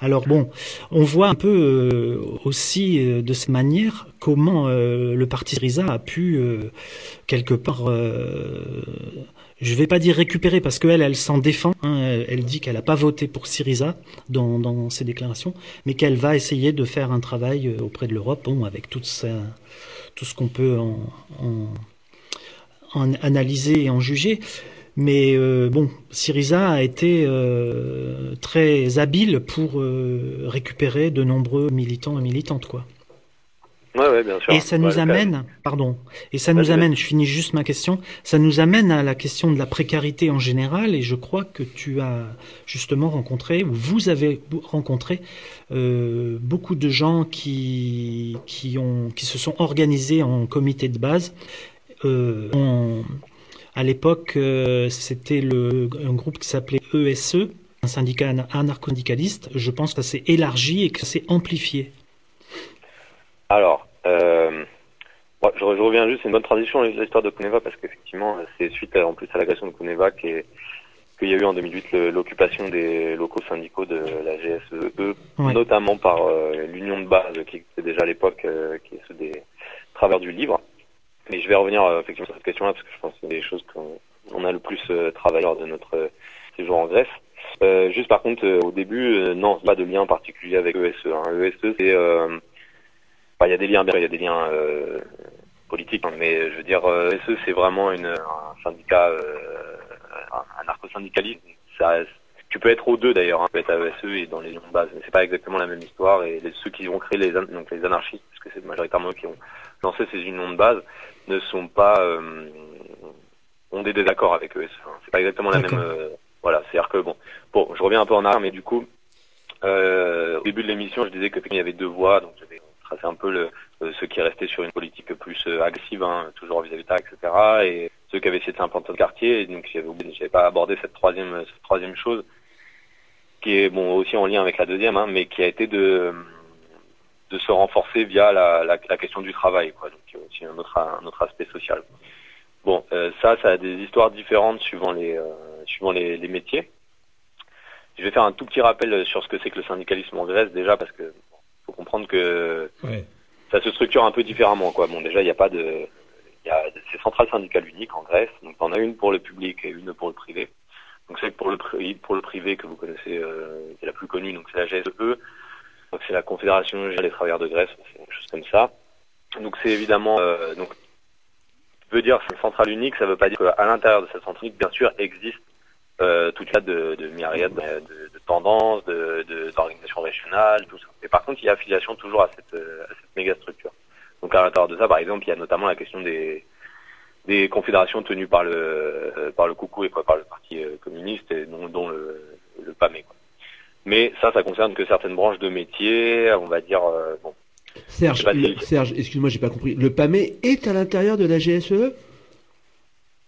Alors bon, on voit un peu aussi de cette manière comment le parti Syriza a pu quelque part je vais pas dire récupérer parce qu'elle, elle s'en défend. Hein, elle, dit qu'elle n'a pas voté pour Syriza dans, ses déclarations, mais qu'elle va essayer de faire un travail euh, auprès de l'Europe, bon, avec tout, ce qu'on peut en, en, analyser et en juger. Mais euh, bon, Syriza a été euh, très habile pour récupérer de nombreux militants et militantes, quoi. Et ça nous amène, pardon, et ça nous amène, je finis juste ma question, ça nous amène à la question de la précarité en général, et je crois que tu as justement rencontré, ou vous avez rencontré euh, beaucoup de gens qui, qui, ont, qui se sont organisés en comité de base. Euh, à l'époque, euh, c'était un groupe qui s'appelait ESE, e, un syndicat anarcho-syndicaliste. Je pense que ça s'est élargi et que ça s'est amplifié. Alors, je, reviens juste, c'est une bonne transition l'histoire de Kuneva parce qu'effectivement, c'est suite en plus à l'agression de Kuneva qu'il y a eu en 2008 l'occupation des locaux syndicaux de la GSE, notamment par euh, l'union de base qui était déjà à l'époque, euh, qui est ceux des travailleurs du livre. Mais je vais revenir effectivement sur cette question-là parce que je pense que c'est des choses qu'on a le plus travaillé lors de notre séjour en Grèce. juste par contre, au début, non, pas de lien particulier avec ESE. Hein. ESE, c'est il y a des liens, il y a des liens euh, politiques, hein, mais je veux dire, euh, SE c'est vraiment une, un syndicat, euh, un, narco-syndicaliste. Ça, tu peux être aux deux d'ailleurs, hein. tu peux être à SE et dans les lions de base, mais c'est pas exactement la même histoire. Et ceux qui ont créé les, donc les anarchistes, parce que c'est majoritairement eux qui ont lancé ces unions de base, ne sont pas euh, ont des désaccords avec eux. Hein. C'est pas exactement la même. Euh, voilà, c'est-à-dire que bon, bon, je reviens un peu en arrière, mais du coup, euh, au début de l'émission, je disais que il y avait deux voix, donc j'avais c'est un peu le, euh, ceux qui restaient sur une politique plus euh, agressive, hein, toujours vis-à-vis de etc. Et ceux qui avaient essayé de s'implanter de quartier. Et donc j'avais j'avais pas abordé cette troisième, cette troisième chose, qui est bon aussi en lien avec la deuxième, hein, mais qui a été de de se renforcer via la, la, la question du travail, quoi. Donc aussi un autre, un autre aspect social. Bon, euh, ça, ça a des histoires différentes suivant les suivant les, les métiers. Je vais faire un tout petit rappel sur ce que c'est que le syndicalisme en Grèce déjà parce que faut comprendre que ça se structure un peu différemment. Quoi. Bon, déjà, il n'y a pas de, y a c'est centrales syndicales uniques en Grèce. Donc, on a une pour le public et une pour le privé. Donc, c'est pour le pour le privé que vous connaissez, euh, qui est la plus connue. Donc, c'est la GSE. Donc, c'est la Confédération des travailleurs de Grèce. C'est une chose comme ça. Donc, c'est évidemment euh, donc veut dire c'est une centrale unique, ça veut pas dire qu'à l'intérieur de cette centrale unique, bien sûr, existe euh, toute la de, de myriades de, de, tendances, de, d'organisations régionales, tout ça. Mais par contre, il y a affiliation toujours à cette, euh, à cette méga structure. Donc à l'intérieur de ça, par exemple, il y a notamment la question des, des confédérations tenues par le euh, par le coucou et quoi, par le parti euh, communiste et dont, dont le, le PAME. Quoi. Mais ça, ça concerne que certaines branches de métiers, on va dire bon, Serge, si- Serge, excuse-moi, j'ai pas compris. Le PAME est à l'intérieur de la GSE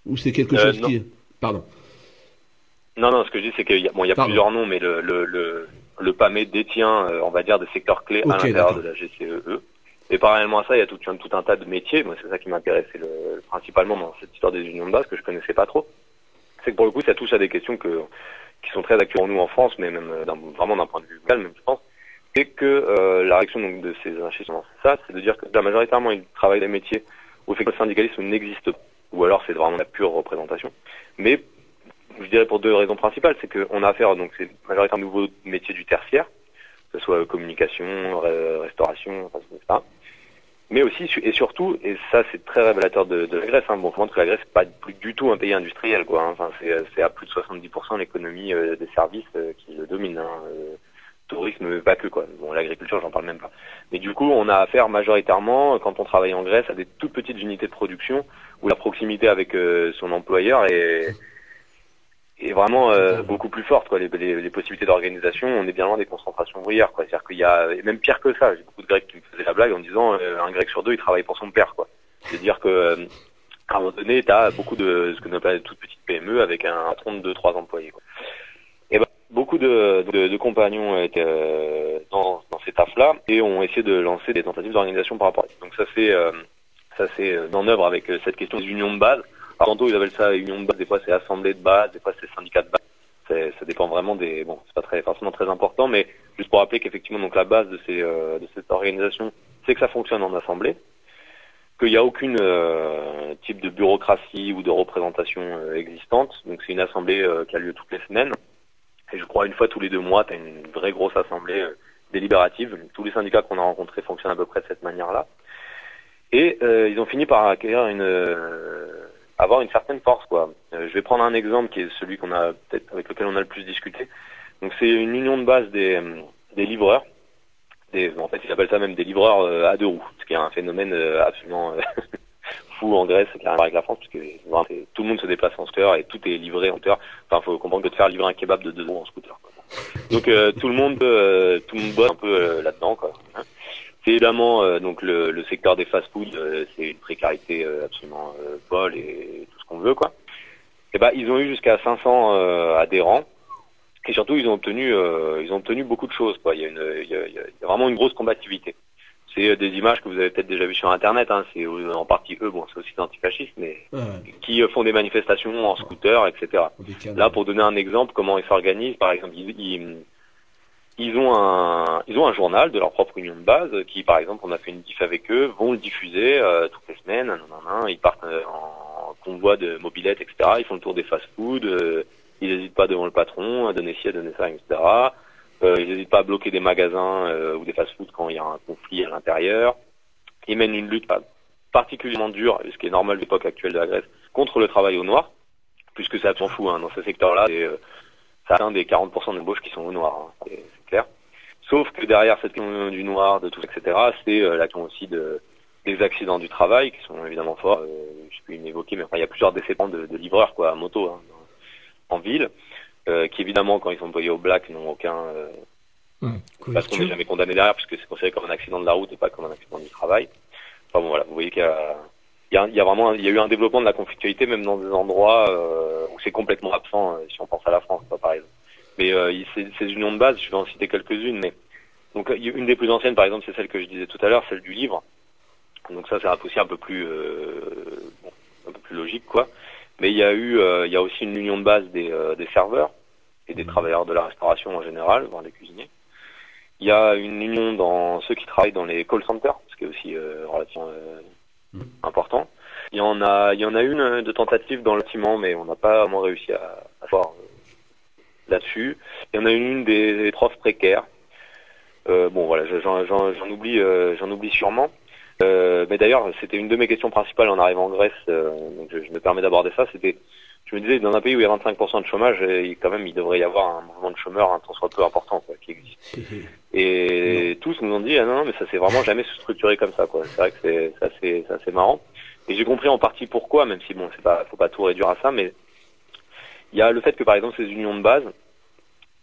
Ou c'est quelque Euh, chose non. qui. Pardon. Non, non, ce que je dis, c'est qu'il y a, bon, il y a Pardon. plusieurs noms, mais le, le, le, le PAME détient, euh, on va dire, des secteurs clés à l'intérieur de la GCEE. Et parallèlement à ça, il y a tout, un- tout un tas de métiers. Moi, c'est ça qui m'intéressait le, principalement dans cette histoire des unions de base que je connaissais pas trop. C'est que pour le coup, ça touche à des questions que, qui sont très actuelles pour nous en France, mais même euh, vraiment d'un point de vue local, même je pense. C'est que euh, la réaction donc, de ces institutions, ça, c'est de dire que là, majoritairement, ils travaillent des métiers où le syndicalisme n'existe pas, ou alors c'est vraiment la pure représentation. Mais je dirais pour deux raisons principales, c'est qu'on a affaire donc c'est majoritairement nouveaux métiers du tertiaire, que ce soit communication, re- restauration, enfin, etc. Mais aussi et surtout, et ça c'est très révélateur de, de la Grèce, hein, bon, je montre que la Grèce n'est pas plus du tout un pays industriel, quoi. hein. Enfin, c'est, c'est à plus de 70% l'économie euh, des services euh, qui le domine. Hein. Euh, tourisme, pas que quoi. Bon, l'agriculture, j'en parle même pas. Mais du coup, on a affaire majoritairement, quand on travaille en Grèce, à des toutes petites unités de production où la proximité avec euh, son employeur est, est vraiment euh, beaucoup plus forte. Quoi. Les, les, les possibilités d'organisation, on est bien loin des concentrations ouvrières. Quoi. C'est-à-dire qu'il y a, et même pire que ça, j'ai beaucoup de Grecs qui me faisaient la blague en disant euh, un Grec sur deux, il travaille pour son père. quoi. C'est-à-dire que euh, à un moment donné, tu as beaucoup de ce que appelle de toutes petites PME avec un patron de 2-3 employés. Quoi. Et ben, beaucoup de, de, de compagnons étaient euh, dans, dans ces tafs-là et ont essayé de lancer des tentatives d'organisation par rapport à ça. Donc ça c'est euh, ça c'est euh, en œuvre avec cette question des unions de base. Tantôt ils appellent ça union de base, des fois c'est assemblée de base, des fois c'est syndicat de base. Ça dépend vraiment des bon, c'est pas très forcément très important, mais juste pour rappeler qu'effectivement donc la base de ces euh, de cette organisation, c'est que ça fonctionne en assemblée, qu'il n'y a aucune euh, type de bureaucratie ou de représentation euh, existante. Donc c'est une assemblée euh, qui a lieu toutes les semaines. Et je crois une fois tous les deux mois, tu as une vraie grosse assemblée euh, délibérative. Tous les syndicats qu'on a rencontrés fonctionnent à peu près de cette manière-là. Et euh, ils ont fini par acquérir une avoir une certaine force quoi. Euh, je vais prendre un exemple qui est celui qu'on a peut-être avec lequel on a le plus discuté. Donc c'est une union de base des, euh, des livreurs. En fait, ils appellent ça même des livreurs euh, à deux roues, ce qui est un phénomène absolument fou en Grèce, qui avec la France, parce que tout le monde se déplace en scooter et tout est livré en scooter. Enfin, faut comprendre que de faire livrer un kebab de deux roues en scooter. Donc tout le monde, tout le monde bosse un peu là-dedans, quoi. hein. C'est évidemment euh, donc le, le secteur des fast-food, euh, c'est une précarité euh, absolument euh, folle et tout ce qu'on veut, quoi. Et ben ils ont eu jusqu'à 500 euh, adhérents. Et surtout, ils ont obtenu, euh, ils ont obtenu beaucoup de choses. Quoi. Il, y a une, il, y a, il y a vraiment une grosse combativité. C'est des images que vous avez peut-être déjà vues sur Internet. Hein. C'est en partie eux, bon, c'est aussi des antifascistes, mais Ouais, qui font des manifestations en scooter, etc. Là, pour donner un exemple, comment ils s'organisent, par exemple, ils, ils, ils ont un, ils ont un journal de leur propre union de base qui, par exemple, on a fait une diff avec eux, vont le diffuser euh, toutes les semaines. Ils partent euh, en convoi de mobilettes, etc. Ils font le tour des fast-food. euh, ils n'hésitent pas devant le patron à donner ci, à donner ça, etc. Euh, ils n'hésitent pas à bloquer des magasins euh, ou des fast-food quand il y a un conflit à l'intérieur. Ils mènent une lutte pas- particulièrement dure, ce qui est normal de l'époque actuelle de la Grèce, contre le travail au noir, puisque ça s'en fout hein, dans ce secteur-là. c'est, euh, ça atteint des 40% d'embauches qui sont au noir, hein, c'est c'est. Sauf que derrière cette question du noir, de tout, etc., c'est euh, la question aussi de, des accidents du travail, qui sont évidemment forts. Euh, je peux une évoquer, mais enfin, il y a plusieurs décédants de, de livreurs quoi, à moto hein, en ville, euh, qui évidemment, quand ils sont employés au black, n'ont aucun... euh, parce qu'on n'est jamais condamné derrière, puisque c'est considéré comme un accident de la route et pas comme un accident du travail. Enfin bon, voilà, vous voyez qu'il y a, il y a, il y a vraiment, il y a eu un développement de la conflictualité, même dans des endroits euh, où c'est complètement absent, si on pense à la France, pas par exemple. Mais euh, ces, unions de base, je vais en citer quelques-unes, mais donc euh, une des plus anciennes, par exemple, c'est celle que je disais tout à l'heure, celle du livre. Donc ça, c'est un aussi un peu plus, euh, bon, un peu plus logique, quoi. Mais il y a eu, euh, il y a aussi une union de base des, des serveurs et des travailleurs de la restauration en général, voire des cuisiniers. Il y a une union dans ceux qui travaillent dans les call centers, ce qui est aussi relativement euh, important. Il y en a, il y en a une de tentative dans le bâtiment, mais on n'a pas vraiment réussi à, à voir là-dessus. Il y en a une des, des profs précaires. Euh, bon, voilà, je- j'en oublie, euh, j'en oublie sûrement. Euh, mais d'ailleurs, c'était une de mes questions principales en arrivant en Grèce. donc je, je me permets d'aborder ça. C'était, je me disais, dans un pays où il y a 25% de chômage, quand même, il devrait y avoir un mouvement de chômeurs un tant soit peu important, quoi, qui existe. Et tous nous ont dit, ah non, non, mais ça s'est vraiment jamais structuré comme ça, quoi. C'est vrai que c'est c'est assez, c'est assez marrant. Et j'ai compris en partie pourquoi, même si bon, c'est pas, faut pas tout réduire à ça, mais il y a le fait que par exemple ces unions de base,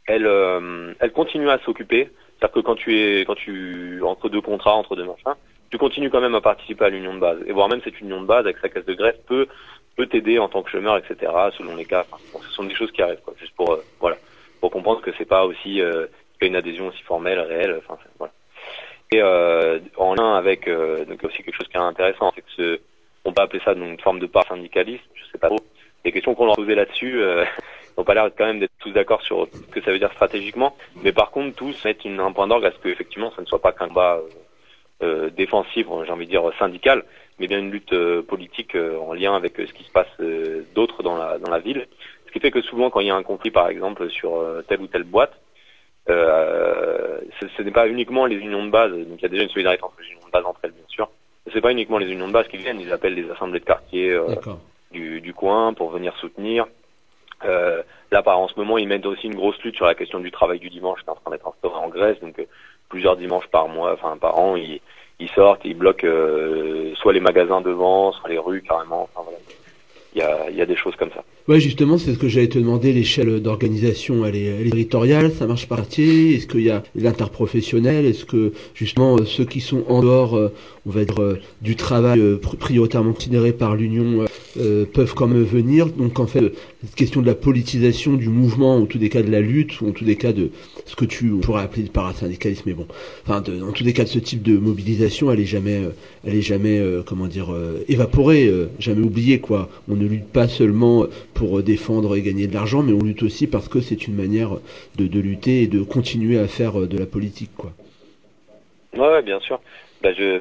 elles, euh, elles continuent à s'occuper C'est-à-dire que quand tu es, quand tu entre deux contrats, entre deux machins, tu continues quand même à participer à l'union de base. Et voire même cette union de base avec sa caisse de greffe peut peut t'aider en tant que chômeur, etc. Selon les cas. Enfin, ce sont des choses qui arrivent, quoi. Juste pour euh, voilà, pour comprendre que c'est pas aussi euh, une adhésion aussi formelle, réelle. Enfin voilà. Et euh, en lien avec euh, donc aussi quelque chose qui est intéressant, c'est que ce, on peut appeler ça donc, une forme de part syndicaliste. Je sais pas trop. Les questions qu'on leur posait là-dessus. Euh, n'ont pas l'air quand même d'être tous d'accord sur ce que ça veut dire stratégiquement, mais par contre tous mettent un point d'orgue à ce que effectivement ça ne soit pas qu'un combat euh, défensif, j'ai envie de dire syndical, mais bien une lutte euh, politique euh, en lien avec ce qui se passe d'autre dans la dans la ville. Ce qui fait que souvent quand il y a un conflit par exemple sur telle ou telle boîte, ce, ce n'est pas uniquement les unions de base, donc il y a déjà une solidarité entre les unions de base entre elles bien sûr. C'est pas uniquement les unions de base qui viennent, ils appellent les assemblées de quartier du, du coin pour venir soutenir. Euh, là, par en ce moment, ils mettent aussi une grosse lutte sur la question du travail du dimanche, qui est en train d'être instauré en Grèce. Donc, euh, plusieurs dimanches par mois, enfin par an, ils, ils sortent, ils bloquent euh, soit les magasins devant, soit les rues carrément. Enfin, voilà. Il y a, il y a des choses comme ça. Ouais, justement, c'est ce que j'allais te demander. L'échelle d'organisation, elle est, territoriale, ça marche par quartier. Est-ce qu'il y a l'interprofessionnel Est-ce que justement ceux qui sont en dehors, on va dire, du travail prioritairement considéré par l'Union euh, peuvent quand même venir? Donc en fait, cette question de la politisation du mouvement, ou tous des cas de la lutte, ou en tous des cas de ce que tu pourrais appeler du parasyndicalisme, mais bon, enfin, en tous cas de ce type de mobilisation, elle est jamais, euh, elle est jamais, euh, comment dire, évaporée, jamais oubliée quoi. On ne lutte pas seulement pour défendre et gagner de l'argent, mais on lutte aussi parce que c'est une manière de, de lutter et de continuer à faire de la politique quoi. Ouais, bien sûr. Bah, je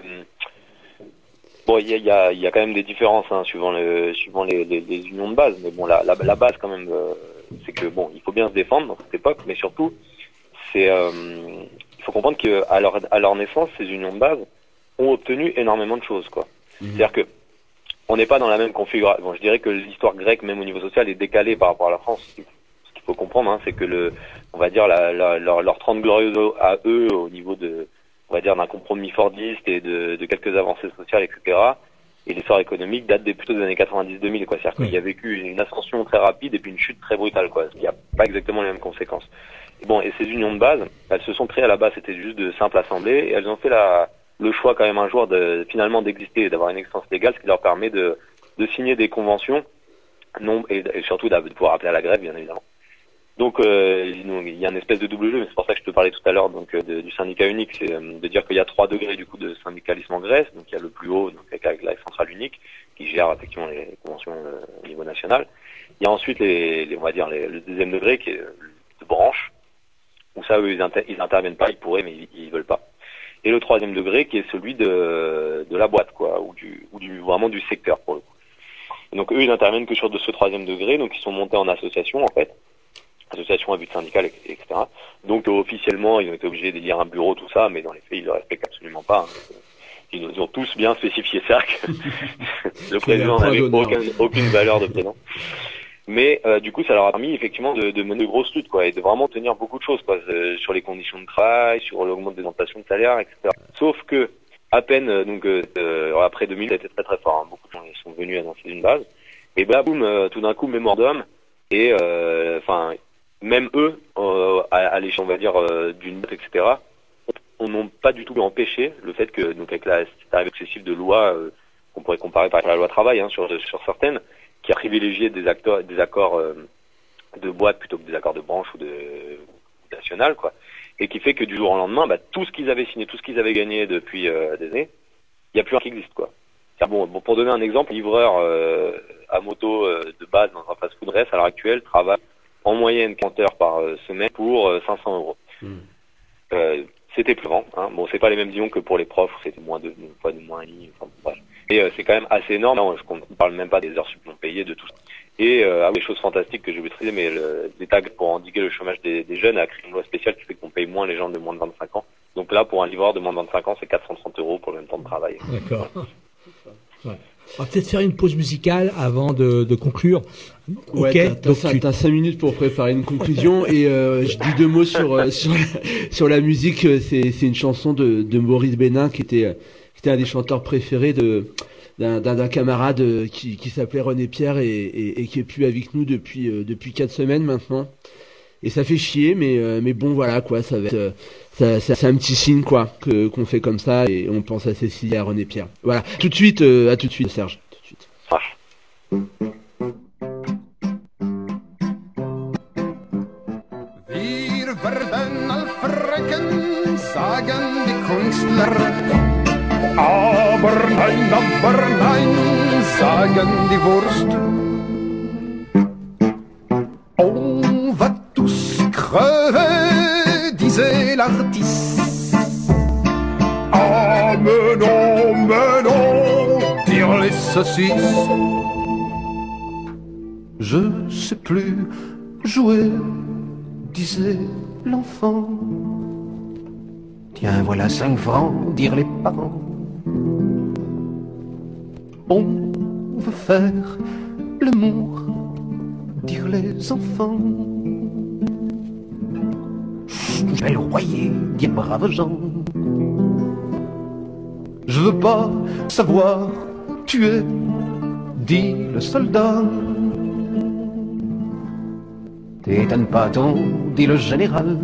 Bon, il y a, y, a, y a, quand même des différences hein, suivant, le, suivant les, les, les, unions de base, mais bon, la, la, la base quand même, euh, c'est que bon, il faut bien se défendre dans cette époque, mais surtout, c'est, euh, il faut comprendre qu'à leur, à leur naissance, ces unions de base ont obtenu énormément de choses, quoi. Mmh. C'est-à-dire que on n'est pas dans la même configuration. Bon, je dirais que l'histoire grecque, même au niveau social, est décalée par rapport à la France. Ce qu'il faut comprendre, hein, c'est que le, on va dire, leur, leur 30 glorieuses à eux, au niveau de on va dire, d'un compromis fordiste et de, quelques avancées sociales, etc. Et l'essor économique date des, plutôt des années 90-2000, quoi. C'est-à-dire qu'il y a vécu une ascension très rapide et puis une chute très brutale, quoi. Il n'y a pas exactement les mêmes conséquences. Et bon, et ces unions de base, elles se sont créées à la base, c'était juste de simples assemblées, et elles ont fait la, le choix quand même un jour de finalement d'exister d'avoir une existence légale, ce qui leur permet de, de signer des conventions, non, et, surtout de pouvoir appeler à la grève, bien évidemment. Donc euh, il y a une espèce de double jeu, mais c'est pour ça que je te parlais tout à l'heure donc euh, du syndicat unique, c'est euh, de dire qu'il y a trois degrés du coup de syndicalisme en Grèce. Donc il y a le plus haut, donc avec, la centrale unique, qui gère effectivement les conventions euh, au niveau national. Il y a ensuite les, les on va dire les, le deuxième degré qui est de branche, où ça eux ils, inter ils interviennent pas, ils pourraient mais ils, ils, veulent pas. Et le troisième degré qui est celui de, de la boîte quoi, ou du, ou du vraiment du secteur pour le coup. Et donc eux ils interviennent que sur de ce troisième degré, donc ils sont montés en association en fait association à but syndical, etc. Donc officiellement, ils ont été obligés d'élire un bureau, tout ça, mais dans les faits, ils le respectent absolument pas. Hein. Ils nous ont tous bien spécifié ça, que le président n'avait aucune valeur de président. Mais euh, du coup, ça leur a permis effectivement de, de mener de grosses luttes, quoi, et de vraiment tenir beaucoup de choses, quoi, euh, sur les conditions de travail, sur l'augmentation de salaire, etc. Sauf que à peine, euh, donc euh, après 2000, ça a été très très fort. Hein. Beaucoup de gens sont venus annoncer une base, et bah boum, tout d'un coup, mémorandum, et enfin même eux, euh, à, à l'échelle, on va dire, euh, d'une note, etc., on n'ont pas du tout empêché le fait que, donc avec la arrivée excessive de lois, euh, qu'on pourrait comparer par la loi travail, hein, sur, sur certaines, qui a privilégié des, acteurs, des accords euh, de boîte plutôt que des accords de branche ou de national, quoi, et qui fait que du jour au lendemain, bah, tout ce qu'ils avaient signé, tout ce qu'ils avaient gagné depuis euh, des années, il n'y a plus rien qui existe, quoi. Bon, bon, pour donner un exemple, livreur euh, à moto euh, de base dans un fast-food reste à l'heure actuelle travaille en moyenne 40 heures par euh, semaine pour 500 euh, euros. Euh, c'était plus grand. Hein. Bon, c'est pas les mêmes disons que pour les profs, c'était moins de, fois de moins enfin, bref. Et euh, c'est quand même assez énorme. Non, je ne parle même pas des heures supplémentaires payées, de tout ça. Et euh, ah, des choses fantastiques que je maîtriser, mais l'État, pour endiguer le chômage des, des, jeunes, a créé une loi spéciale qui fait qu'on paye moins les gens de moins de 25 ans. Donc là, pour un livreur de moins de 25 ans, c'est 430 euros pour le même temps de travail. D'accord. Ouais. On va peut-être faire une pause musicale avant de, de conclure. Ouais, ok. T'as, t'as, tu... t'as cinq minutes pour préparer une conclusion et euh, je dis deux mots sur euh, sur, la, sur la musique. C'est, c'est une chanson de, de Maurice Bénin qui était qui était un des chanteurs préférés de d'un, camarade qui, qui s'appelait René Pierre et, qui est plus avec nous depuis euh, depuis quatre semaines maintenant. et ça fait chier, mais euh, mais bon voilà quoi, ça va euh, ça, c'est un petit signe quoi que qu'on fait comme ça et on pense à Cécilie et à René Pierre. Voilà, tout de suite, euh, à tout de suite, Serge. Tout de suite. Ah. On va tous crever, disait l'artiste. Ah, mais non, mais non, les saucisses. Je sais plus jouer disait l'enfant. Tiens, voilà cinq francs, dirent les parents. On veut faire l'amour, dirent les enfants. Je le royer, braves gens. Je veux pas savoir tuer, dit le soldat. T'étonne pas ton, dit le général.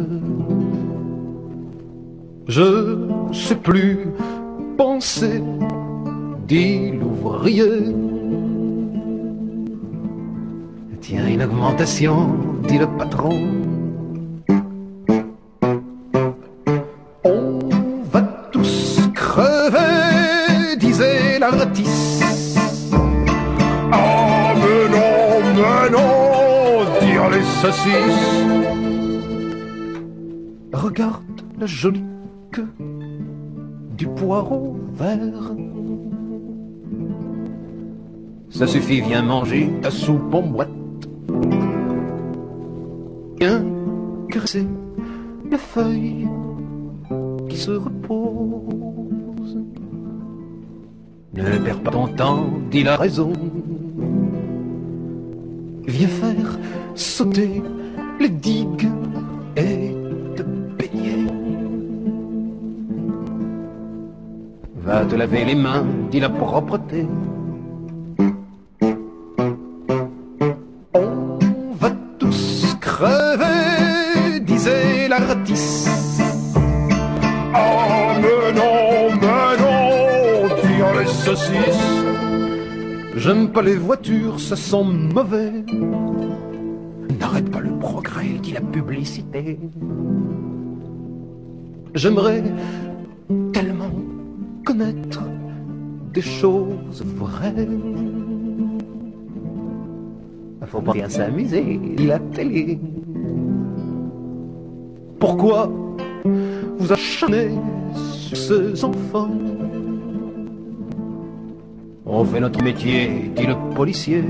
Je sais plus penser, dit l'ouvrier. Tiens, une augmentation, dit le patron. On va tous crever, disait l'artiste. Ah, mais non, mais non, dire les saucisses. Regarde la jolie queue du poireau vert. Ça suffit, viens manger ta soupe en boîte. Viens caresser la feuille qui se repose. Ne perds pas ton temps, dit la raison. Viens faire sauter les digues et te baigner. Va te laver les mains, dit la propreté. J'aime pas les voitures, ça sent mauvais. N'arrête pas le progrès, dit la publicité. J'aimerais tellement connaître des choses vraies. Faut pas bien s'amuser, la télé. Pourquoi vous acharnez sur ces enfants? On fait notre métier, dit le policier.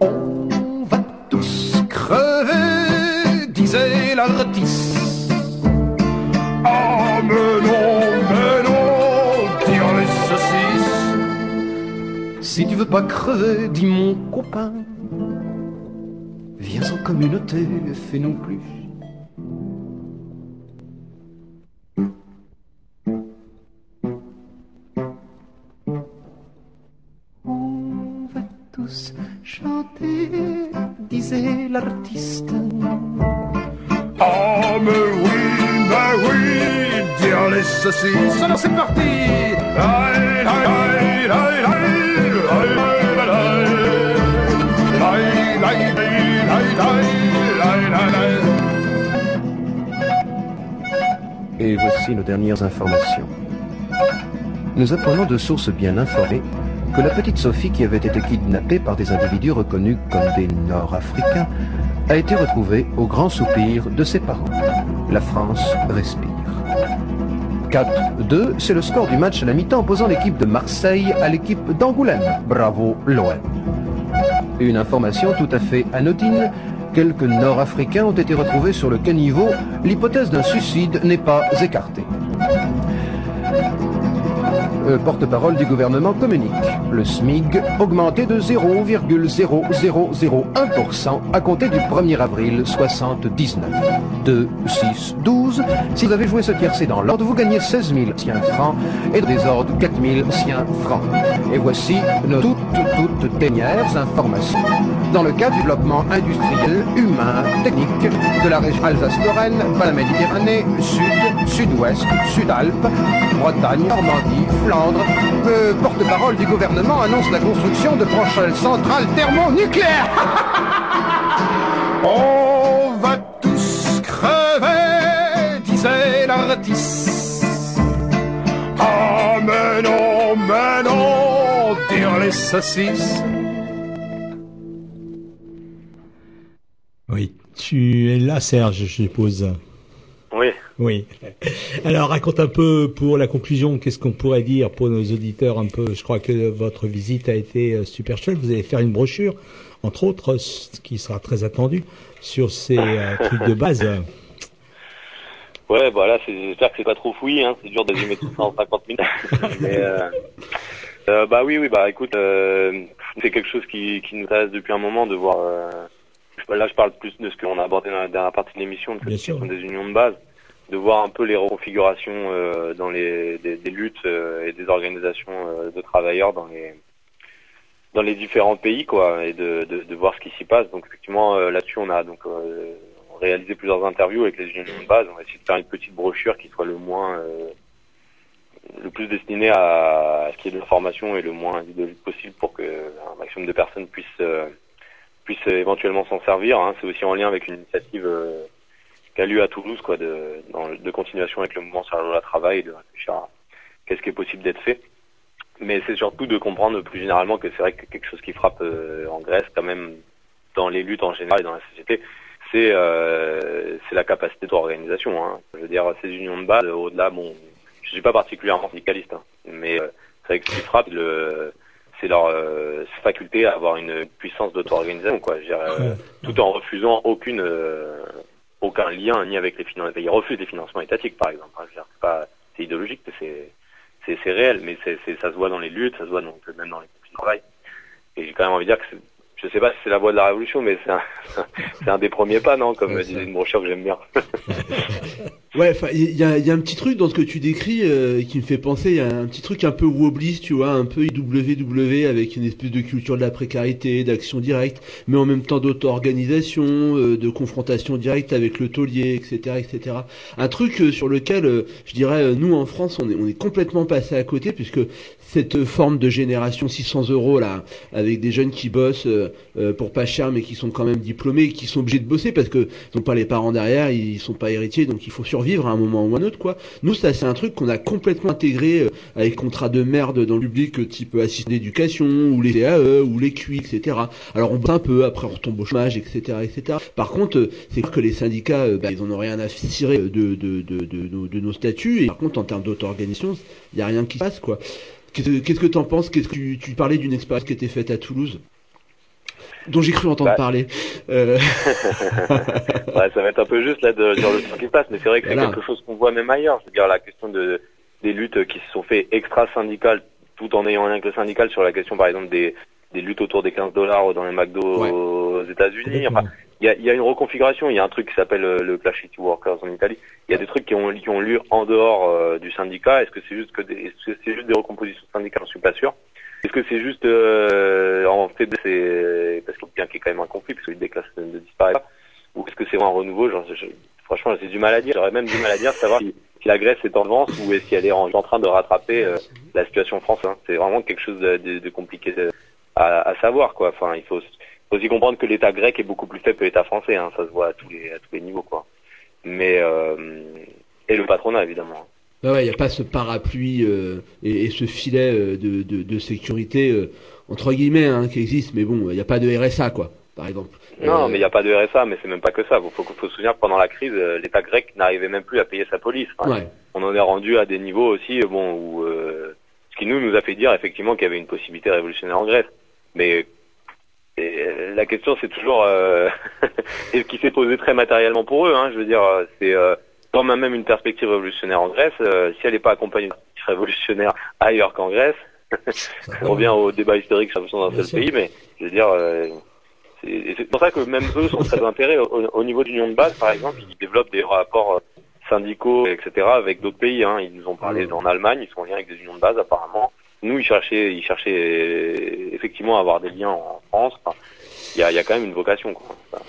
On va tous crever, disait l'artiste. Ah, mais non, non, les saucisses. Si tu veux pas crever, dis mon copain. Viens en communauté, fais-nous plus. tous disait l'artiste. Oh, mais oui, mais oui, dire les saucisses. Alors c'est parti! Et voici nos dernières informations. Nous apprenons de sources bien informées que la petite Sophie, qui avait été kidnappée par des individus reconnus comme des Nord-Africains, a été retrouvée au grand soupir de ses parents. La France respire. 4-2, c'est le score du match à la mi-temps opposant l'équipe de Marseille à l'équipe d'Angoulême. Bravo l'OM. Une information tout à fait anodine, quelques Nord-Africains ont été retrouvés sur le caniveau. L'hypothèse d'un suicide n'est pas écartée. Euh, porte-parole du gouvernement communique. Le SMIG augmenté de 0,0001% à compter du 1er avril 79. 2, 6, 12. Si vous avez joué ce tiercé dans l'ordre, vous gagnez 16 000 siens francs et des ordres 4 000 siens francs. Et voici nos toutes, toutes dernières informations. Dans le cadre du développement industriel, humain, technique de la région Alsace-Lorraine, pas la Méditerranée, Sud, Sud-Ouest, Sud-Alpes, Bretagne, Normandie, Flandre, le porte-parole du gouvernement annonce la construction de prochaines centrales thermonucléaires. On va tous crever, disait l'artiste. Ah, mais non, mais non, dire les saucisses. Oui. Tu es là, Serge, je suppose. Oui. Alors, raconte un peu pour la conclusion, qu'est-ce qu'on pourrait dire pour nos auditeurs un peu. Je crois que votre visite a été euh, super chouette. Vous allez faire une brochure, entre autres, ce qui sera très attendu sur ces euh, trucs de base. Ouais, bah là, c'est- j'espère que c'est pas trop fouillis, hein. C'est dur de résumer tout ça en 50 minutes. Mais, euh, euh, bah oui, oui, bah écoute, euh, c'est quelque chose qui, qui nous intéresse depuis un moment de voir. là, je parle plus de ce qu'on a abordé dans la dernière partie de l'émission, de sûr. question des unions de base, de voir un peu les reconfigurations euh, dans les des, des luttes euh, et des organisations euh, de travailleurs dans les dans les différents pays, quoi, et de, de, de voir ce qui s'y passe. Donc effectivement, euh, là-dessus, on a donc euh, réalisé plusieurs interviews avec les unions de base. On va essayer de faire une petite brochure qui soit le moins euh, le plus destinée à, à ce qui est de l'information et le moins idéologique possible pour que un maximum de personnes puissent puissent éventuellement s'en servir. hein. C'est aussi en lien avec une initiative qu'a lieu à Toulouse, quoi, de, dans, de continuation avec le mouvement sur la travail, de réfléchir à qu'est-ce qui est possible d'être fait. Mais c'est surtout de comprendre plus généralement que c'est vrai que quelque chose qui frappe euh, en Grèce, quand même, dans les luttes en général et dans la société, c'est euh, c'est la capacité d'organisation. Hein. Je veux dire, ces unions de base, au-delà, bon, je suis pas particulièrement syndicaliste, hein, mais euh, c'est vrai que ce qui frappe, le, c'est leur euh, faculté à avoir une puissance d'auto-organisation, quoi. Je veux dire, euh, tout en refusant aucune euh, aucun lien ni avec les financements. Ils refusent des financements étatiques, par exemple. hein. C'est pas c'est idéologique, c'est c'est réel, mais c'est ça se voit dans les luttes, ça se voit donc même dans les conflits de travail. Et j'ai quand même envie de dire que je sais pas si c'est la voie de la révolution, mais c'est un, c'est un des premiers pas, non Comme disait une brochure que j'aime bien. Ouais, enfin, il y a, y a un petit truc dans ce que tu décris euh, qui me fait penser, il y a un petit truc un peu wobbly, tu vois, un peu IWW avec une espèce de culture de la précarité, d'action directe, mais en même temps d'auto-organisation, euh, de confrontation directe avec le taulier, etc., etc. Un truc euh, sur lequel, euh, je dirais, euh, nous en France, on est, on est complètement passé à côté puisque cette forme de génération 600 euros là, avec des jeunes qui bossent euh, euh, pour pas cher mais qui sont quand même diplômés, qui sont obligés de bosser parce que ils n'ont pas les parents derrière, ils sont pas héritiers, donc il faut survivre à un moment ou à un autre quoi. Nous ça c'est un truc qu'on a complètement intégré euh, avec contrats de merde dans le public euh, type assistant d'éducation ou les CAE ou les QI etc. Alors on bosse un peu, après on retombe au chômage etc etc. Par contre euh, c'est que les syndicats euh, bah, ils en ont rien à cirer de, de, de, de nos statuts et par contre en termes d'auto-organisation il y a rien qui se passe quoi. Qu'est-ce que- que t'en penses? Qu'est-ce que tu, tu parlais d'une expérience qui était faite à Toulouse dont j'ai cru entendre Bah. parler. Euh, ouais, ça va être un peu juste là de dire le temps qui passe, mais c'est vrai que c'est Voilà. quelque chose qu'on voit même ailleurs. C'est-à-dire la question de des luttes qui se sont fait extra syndicales, tout en ayant un lien avec le syndical sur la question, par exemple, des des luttes autour des 15 dollars dans les McDo Ouais. aux États-Unis. Enfin, il y a, y a une reconfiguration. Il y a un truc qui s'appelle euh, le Clash City Workers en Italie. Il y a des trucs qui ont qui ont lieu en dehors euh, du syndicat. Est-ce que c'est juste que est-ce c'est juste des recompositions syndicales? Je suis pas sûr. Est-ce que c'est juste euh, en fait c'est parce qu'il y a quand même un conflit parce que des classes ne disparaît pas ou est-ce que c'est vraiment un renouveau? Genre, je- Franchement, j'ai du mal à dire. J'aurais même du mal à dire savoir si, si la Grèce est en avance ou si elle est en, en train de rattraper euh, la situation française. hein. C'est vraiment quelque chose de, de- de compliqué de- à, à savoir, quoi. Enfin, il faut, faut aussi comprendre que l'État grec est beaucoup plus faible que l'État français. Hein. Ça se voit à tous les, à tous les niveaux, quoi. Mais euh, et le patronat, évidemment. bah ouais, il n'y a pas ce parapluie euh, et, et ce filet euh, de, de, de sécurité euh, entre guillemets hein, qui existe, mais bon, il n'y a pas de RSA quoi, par exemple. Non, mais il n'y a pas de RSA, mais c'est même pas que ça. Il faut, faut se souvenir que pendant la crise, l'État grec n'arrivait même plus à payer sa police. Enfin, Ouais. On en est rendu à des niveaux aussi, bon, où euh, ce qui nous nous a fait dire effectivement qu'il y avait une possibilité révolutionnaire en Grèce. Mais et, la question, c'est toujours euh, et ce qui s'est posé très matériellement pour eux. Hein, je veux dire, euh, c'est euh, quand même même une perspective révolutionnaire en Grèce. euh, si elle n'est pas accompagnée d'une perspective révolutionnaire ailleurs qu'en Grèce, On revient au débat historique sur d'un seul pays, mais je veux dire, euh, c'est pour ça que même eux sont très intéressés au, au niveau d'union de base, par exemple, ils développent des rapports euh, syndicaux, etc., avec d'autres pays. Hein. Ils nous ont parlé en Allemagne, ils sont en lien avec des unions de base apparemment. Nous, ils cherchaient, ils cherchaient effectivement à avoir des liens en France. Enfin, Il y, a, il y a quand même une vocation. Quoi. Enfin,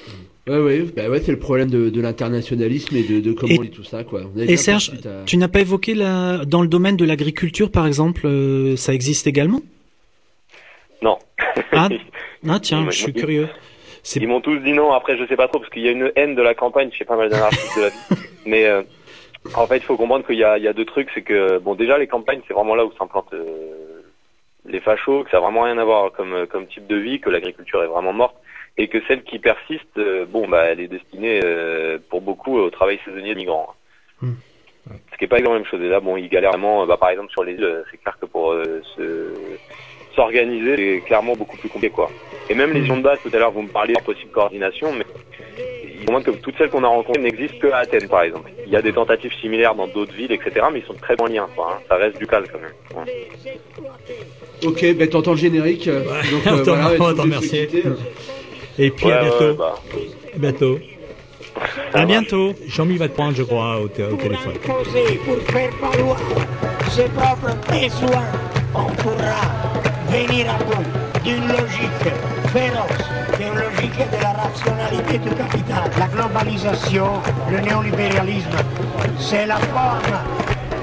Ouais, ouais, bah ouais, c'est le problème de, de l'internationalisme et de, de comment Et- on lit tout ça, quoi. Et Serge, tu n'as pas évoqué la, dans le domaine de l'agriculture, par exemple, euh, ça existe également? Non. Ah, ah tiens, je suis curieux. Ils m'ont tous dit non. Après, je sais pas trop parce qu'il y a une haine de la campagne chez pas mal d'anarchistes de la vie. Mais euh, en fait, il faut comprendre qu'il y a, il y a deux trucs. C'est que bon, déjà les campagnes, c'est vraiment là où s'implantent euh, les fachos, que ça a vraiment rien à voir comme euh, comme type de vie, que l'agriculture est vraiment morte et que celle qui persiste, euh, bon, bah, elle est destinée euh, pour beaucoup au travail saisonnier de migrants. Hmm. Ce qui est pas exactement la même chose. Et là, bon, ils galèrent vraiment. Bah, par exemple, sur les îles, euh, c'est clair que pour euh, se s'organiser, c'est clairement beaucoup plus compliqué, quoi. Et même les unions de base, tout à l'heure, vous me parliez de possible coordination, mais il moins que toutes celles qu'on a rencontrées n'existent que à Athènes, par exemple. Il y a des tentatives similaires dans d'autres villes, etc., mais ils sont très en lien, quoi. hein. Ça reste du cal, quand même. Ouais. Ok, bah t'entends le générique. euh, donc on euh, t'en- voilà, on t'en quitter. Et puis à Ouais, bientôt. ouais, bah, À bientôt. à bientôt. Jean-Mi va te prendre, je crois, au, au téléphone. pour faire valoir ses propres besoins, on pourra venir à bout d'une logique féroce, d'une logique de la rationalité du capital. La globalisation, le néolibéralisme, c'est la forme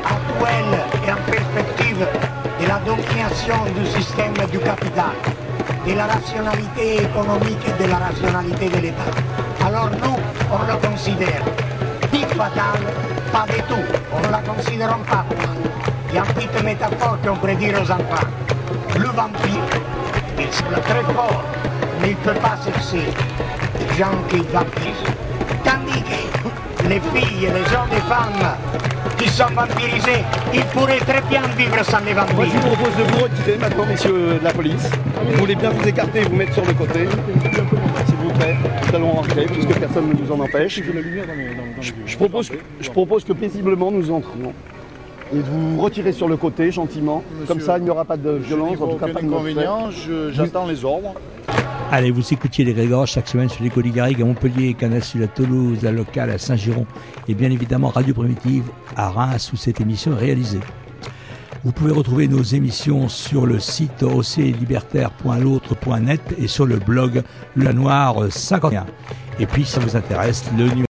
actuelle et en perspective domination du système du capital, de la rationalité économique et de la rationalité de l'État. Alors nous, on le considère dit fatal, pas du tout. On ne la considère pas fatale. Il y a une petite métaphore qu'on pourrait dire aux enfants. Le vampire, il semble très fort, mais il ne peut pas sexer les gens qui vampirisent. Les filles, les hommes et femmes qui sont vampirisés, ils pourraient très bien vivre sans les Moi, je vampires. vous propose de vous retirer maintenant, messieurs de la police. Vous voulez bien vous écarter et vous mettre sur le côté. S'il vous plaît, nous allons rentrer puisque personne ne nous en empêche. Je, je propose, je propose que paisiblement nous entrions. Et de vous retirer sur le côté gentiment. Comme ça, il n'y aura pas de violence, en tout cas pas de inconvénient, j'attends les ordres. Allez, vous écoutiez les Grégor chaque semaine sur les Garrigues à Montpellier, Canal à Toulouse, à Local à Saint-Giron et bien évidemment Radio Primitive à Reims où cette émission est réalisée. Vous pouvez retrouver nos émissions sur le site oclibertaire.l'autre.net et sur le blog Le Noir 51. Et puis, si ça vous intéresse, le numéro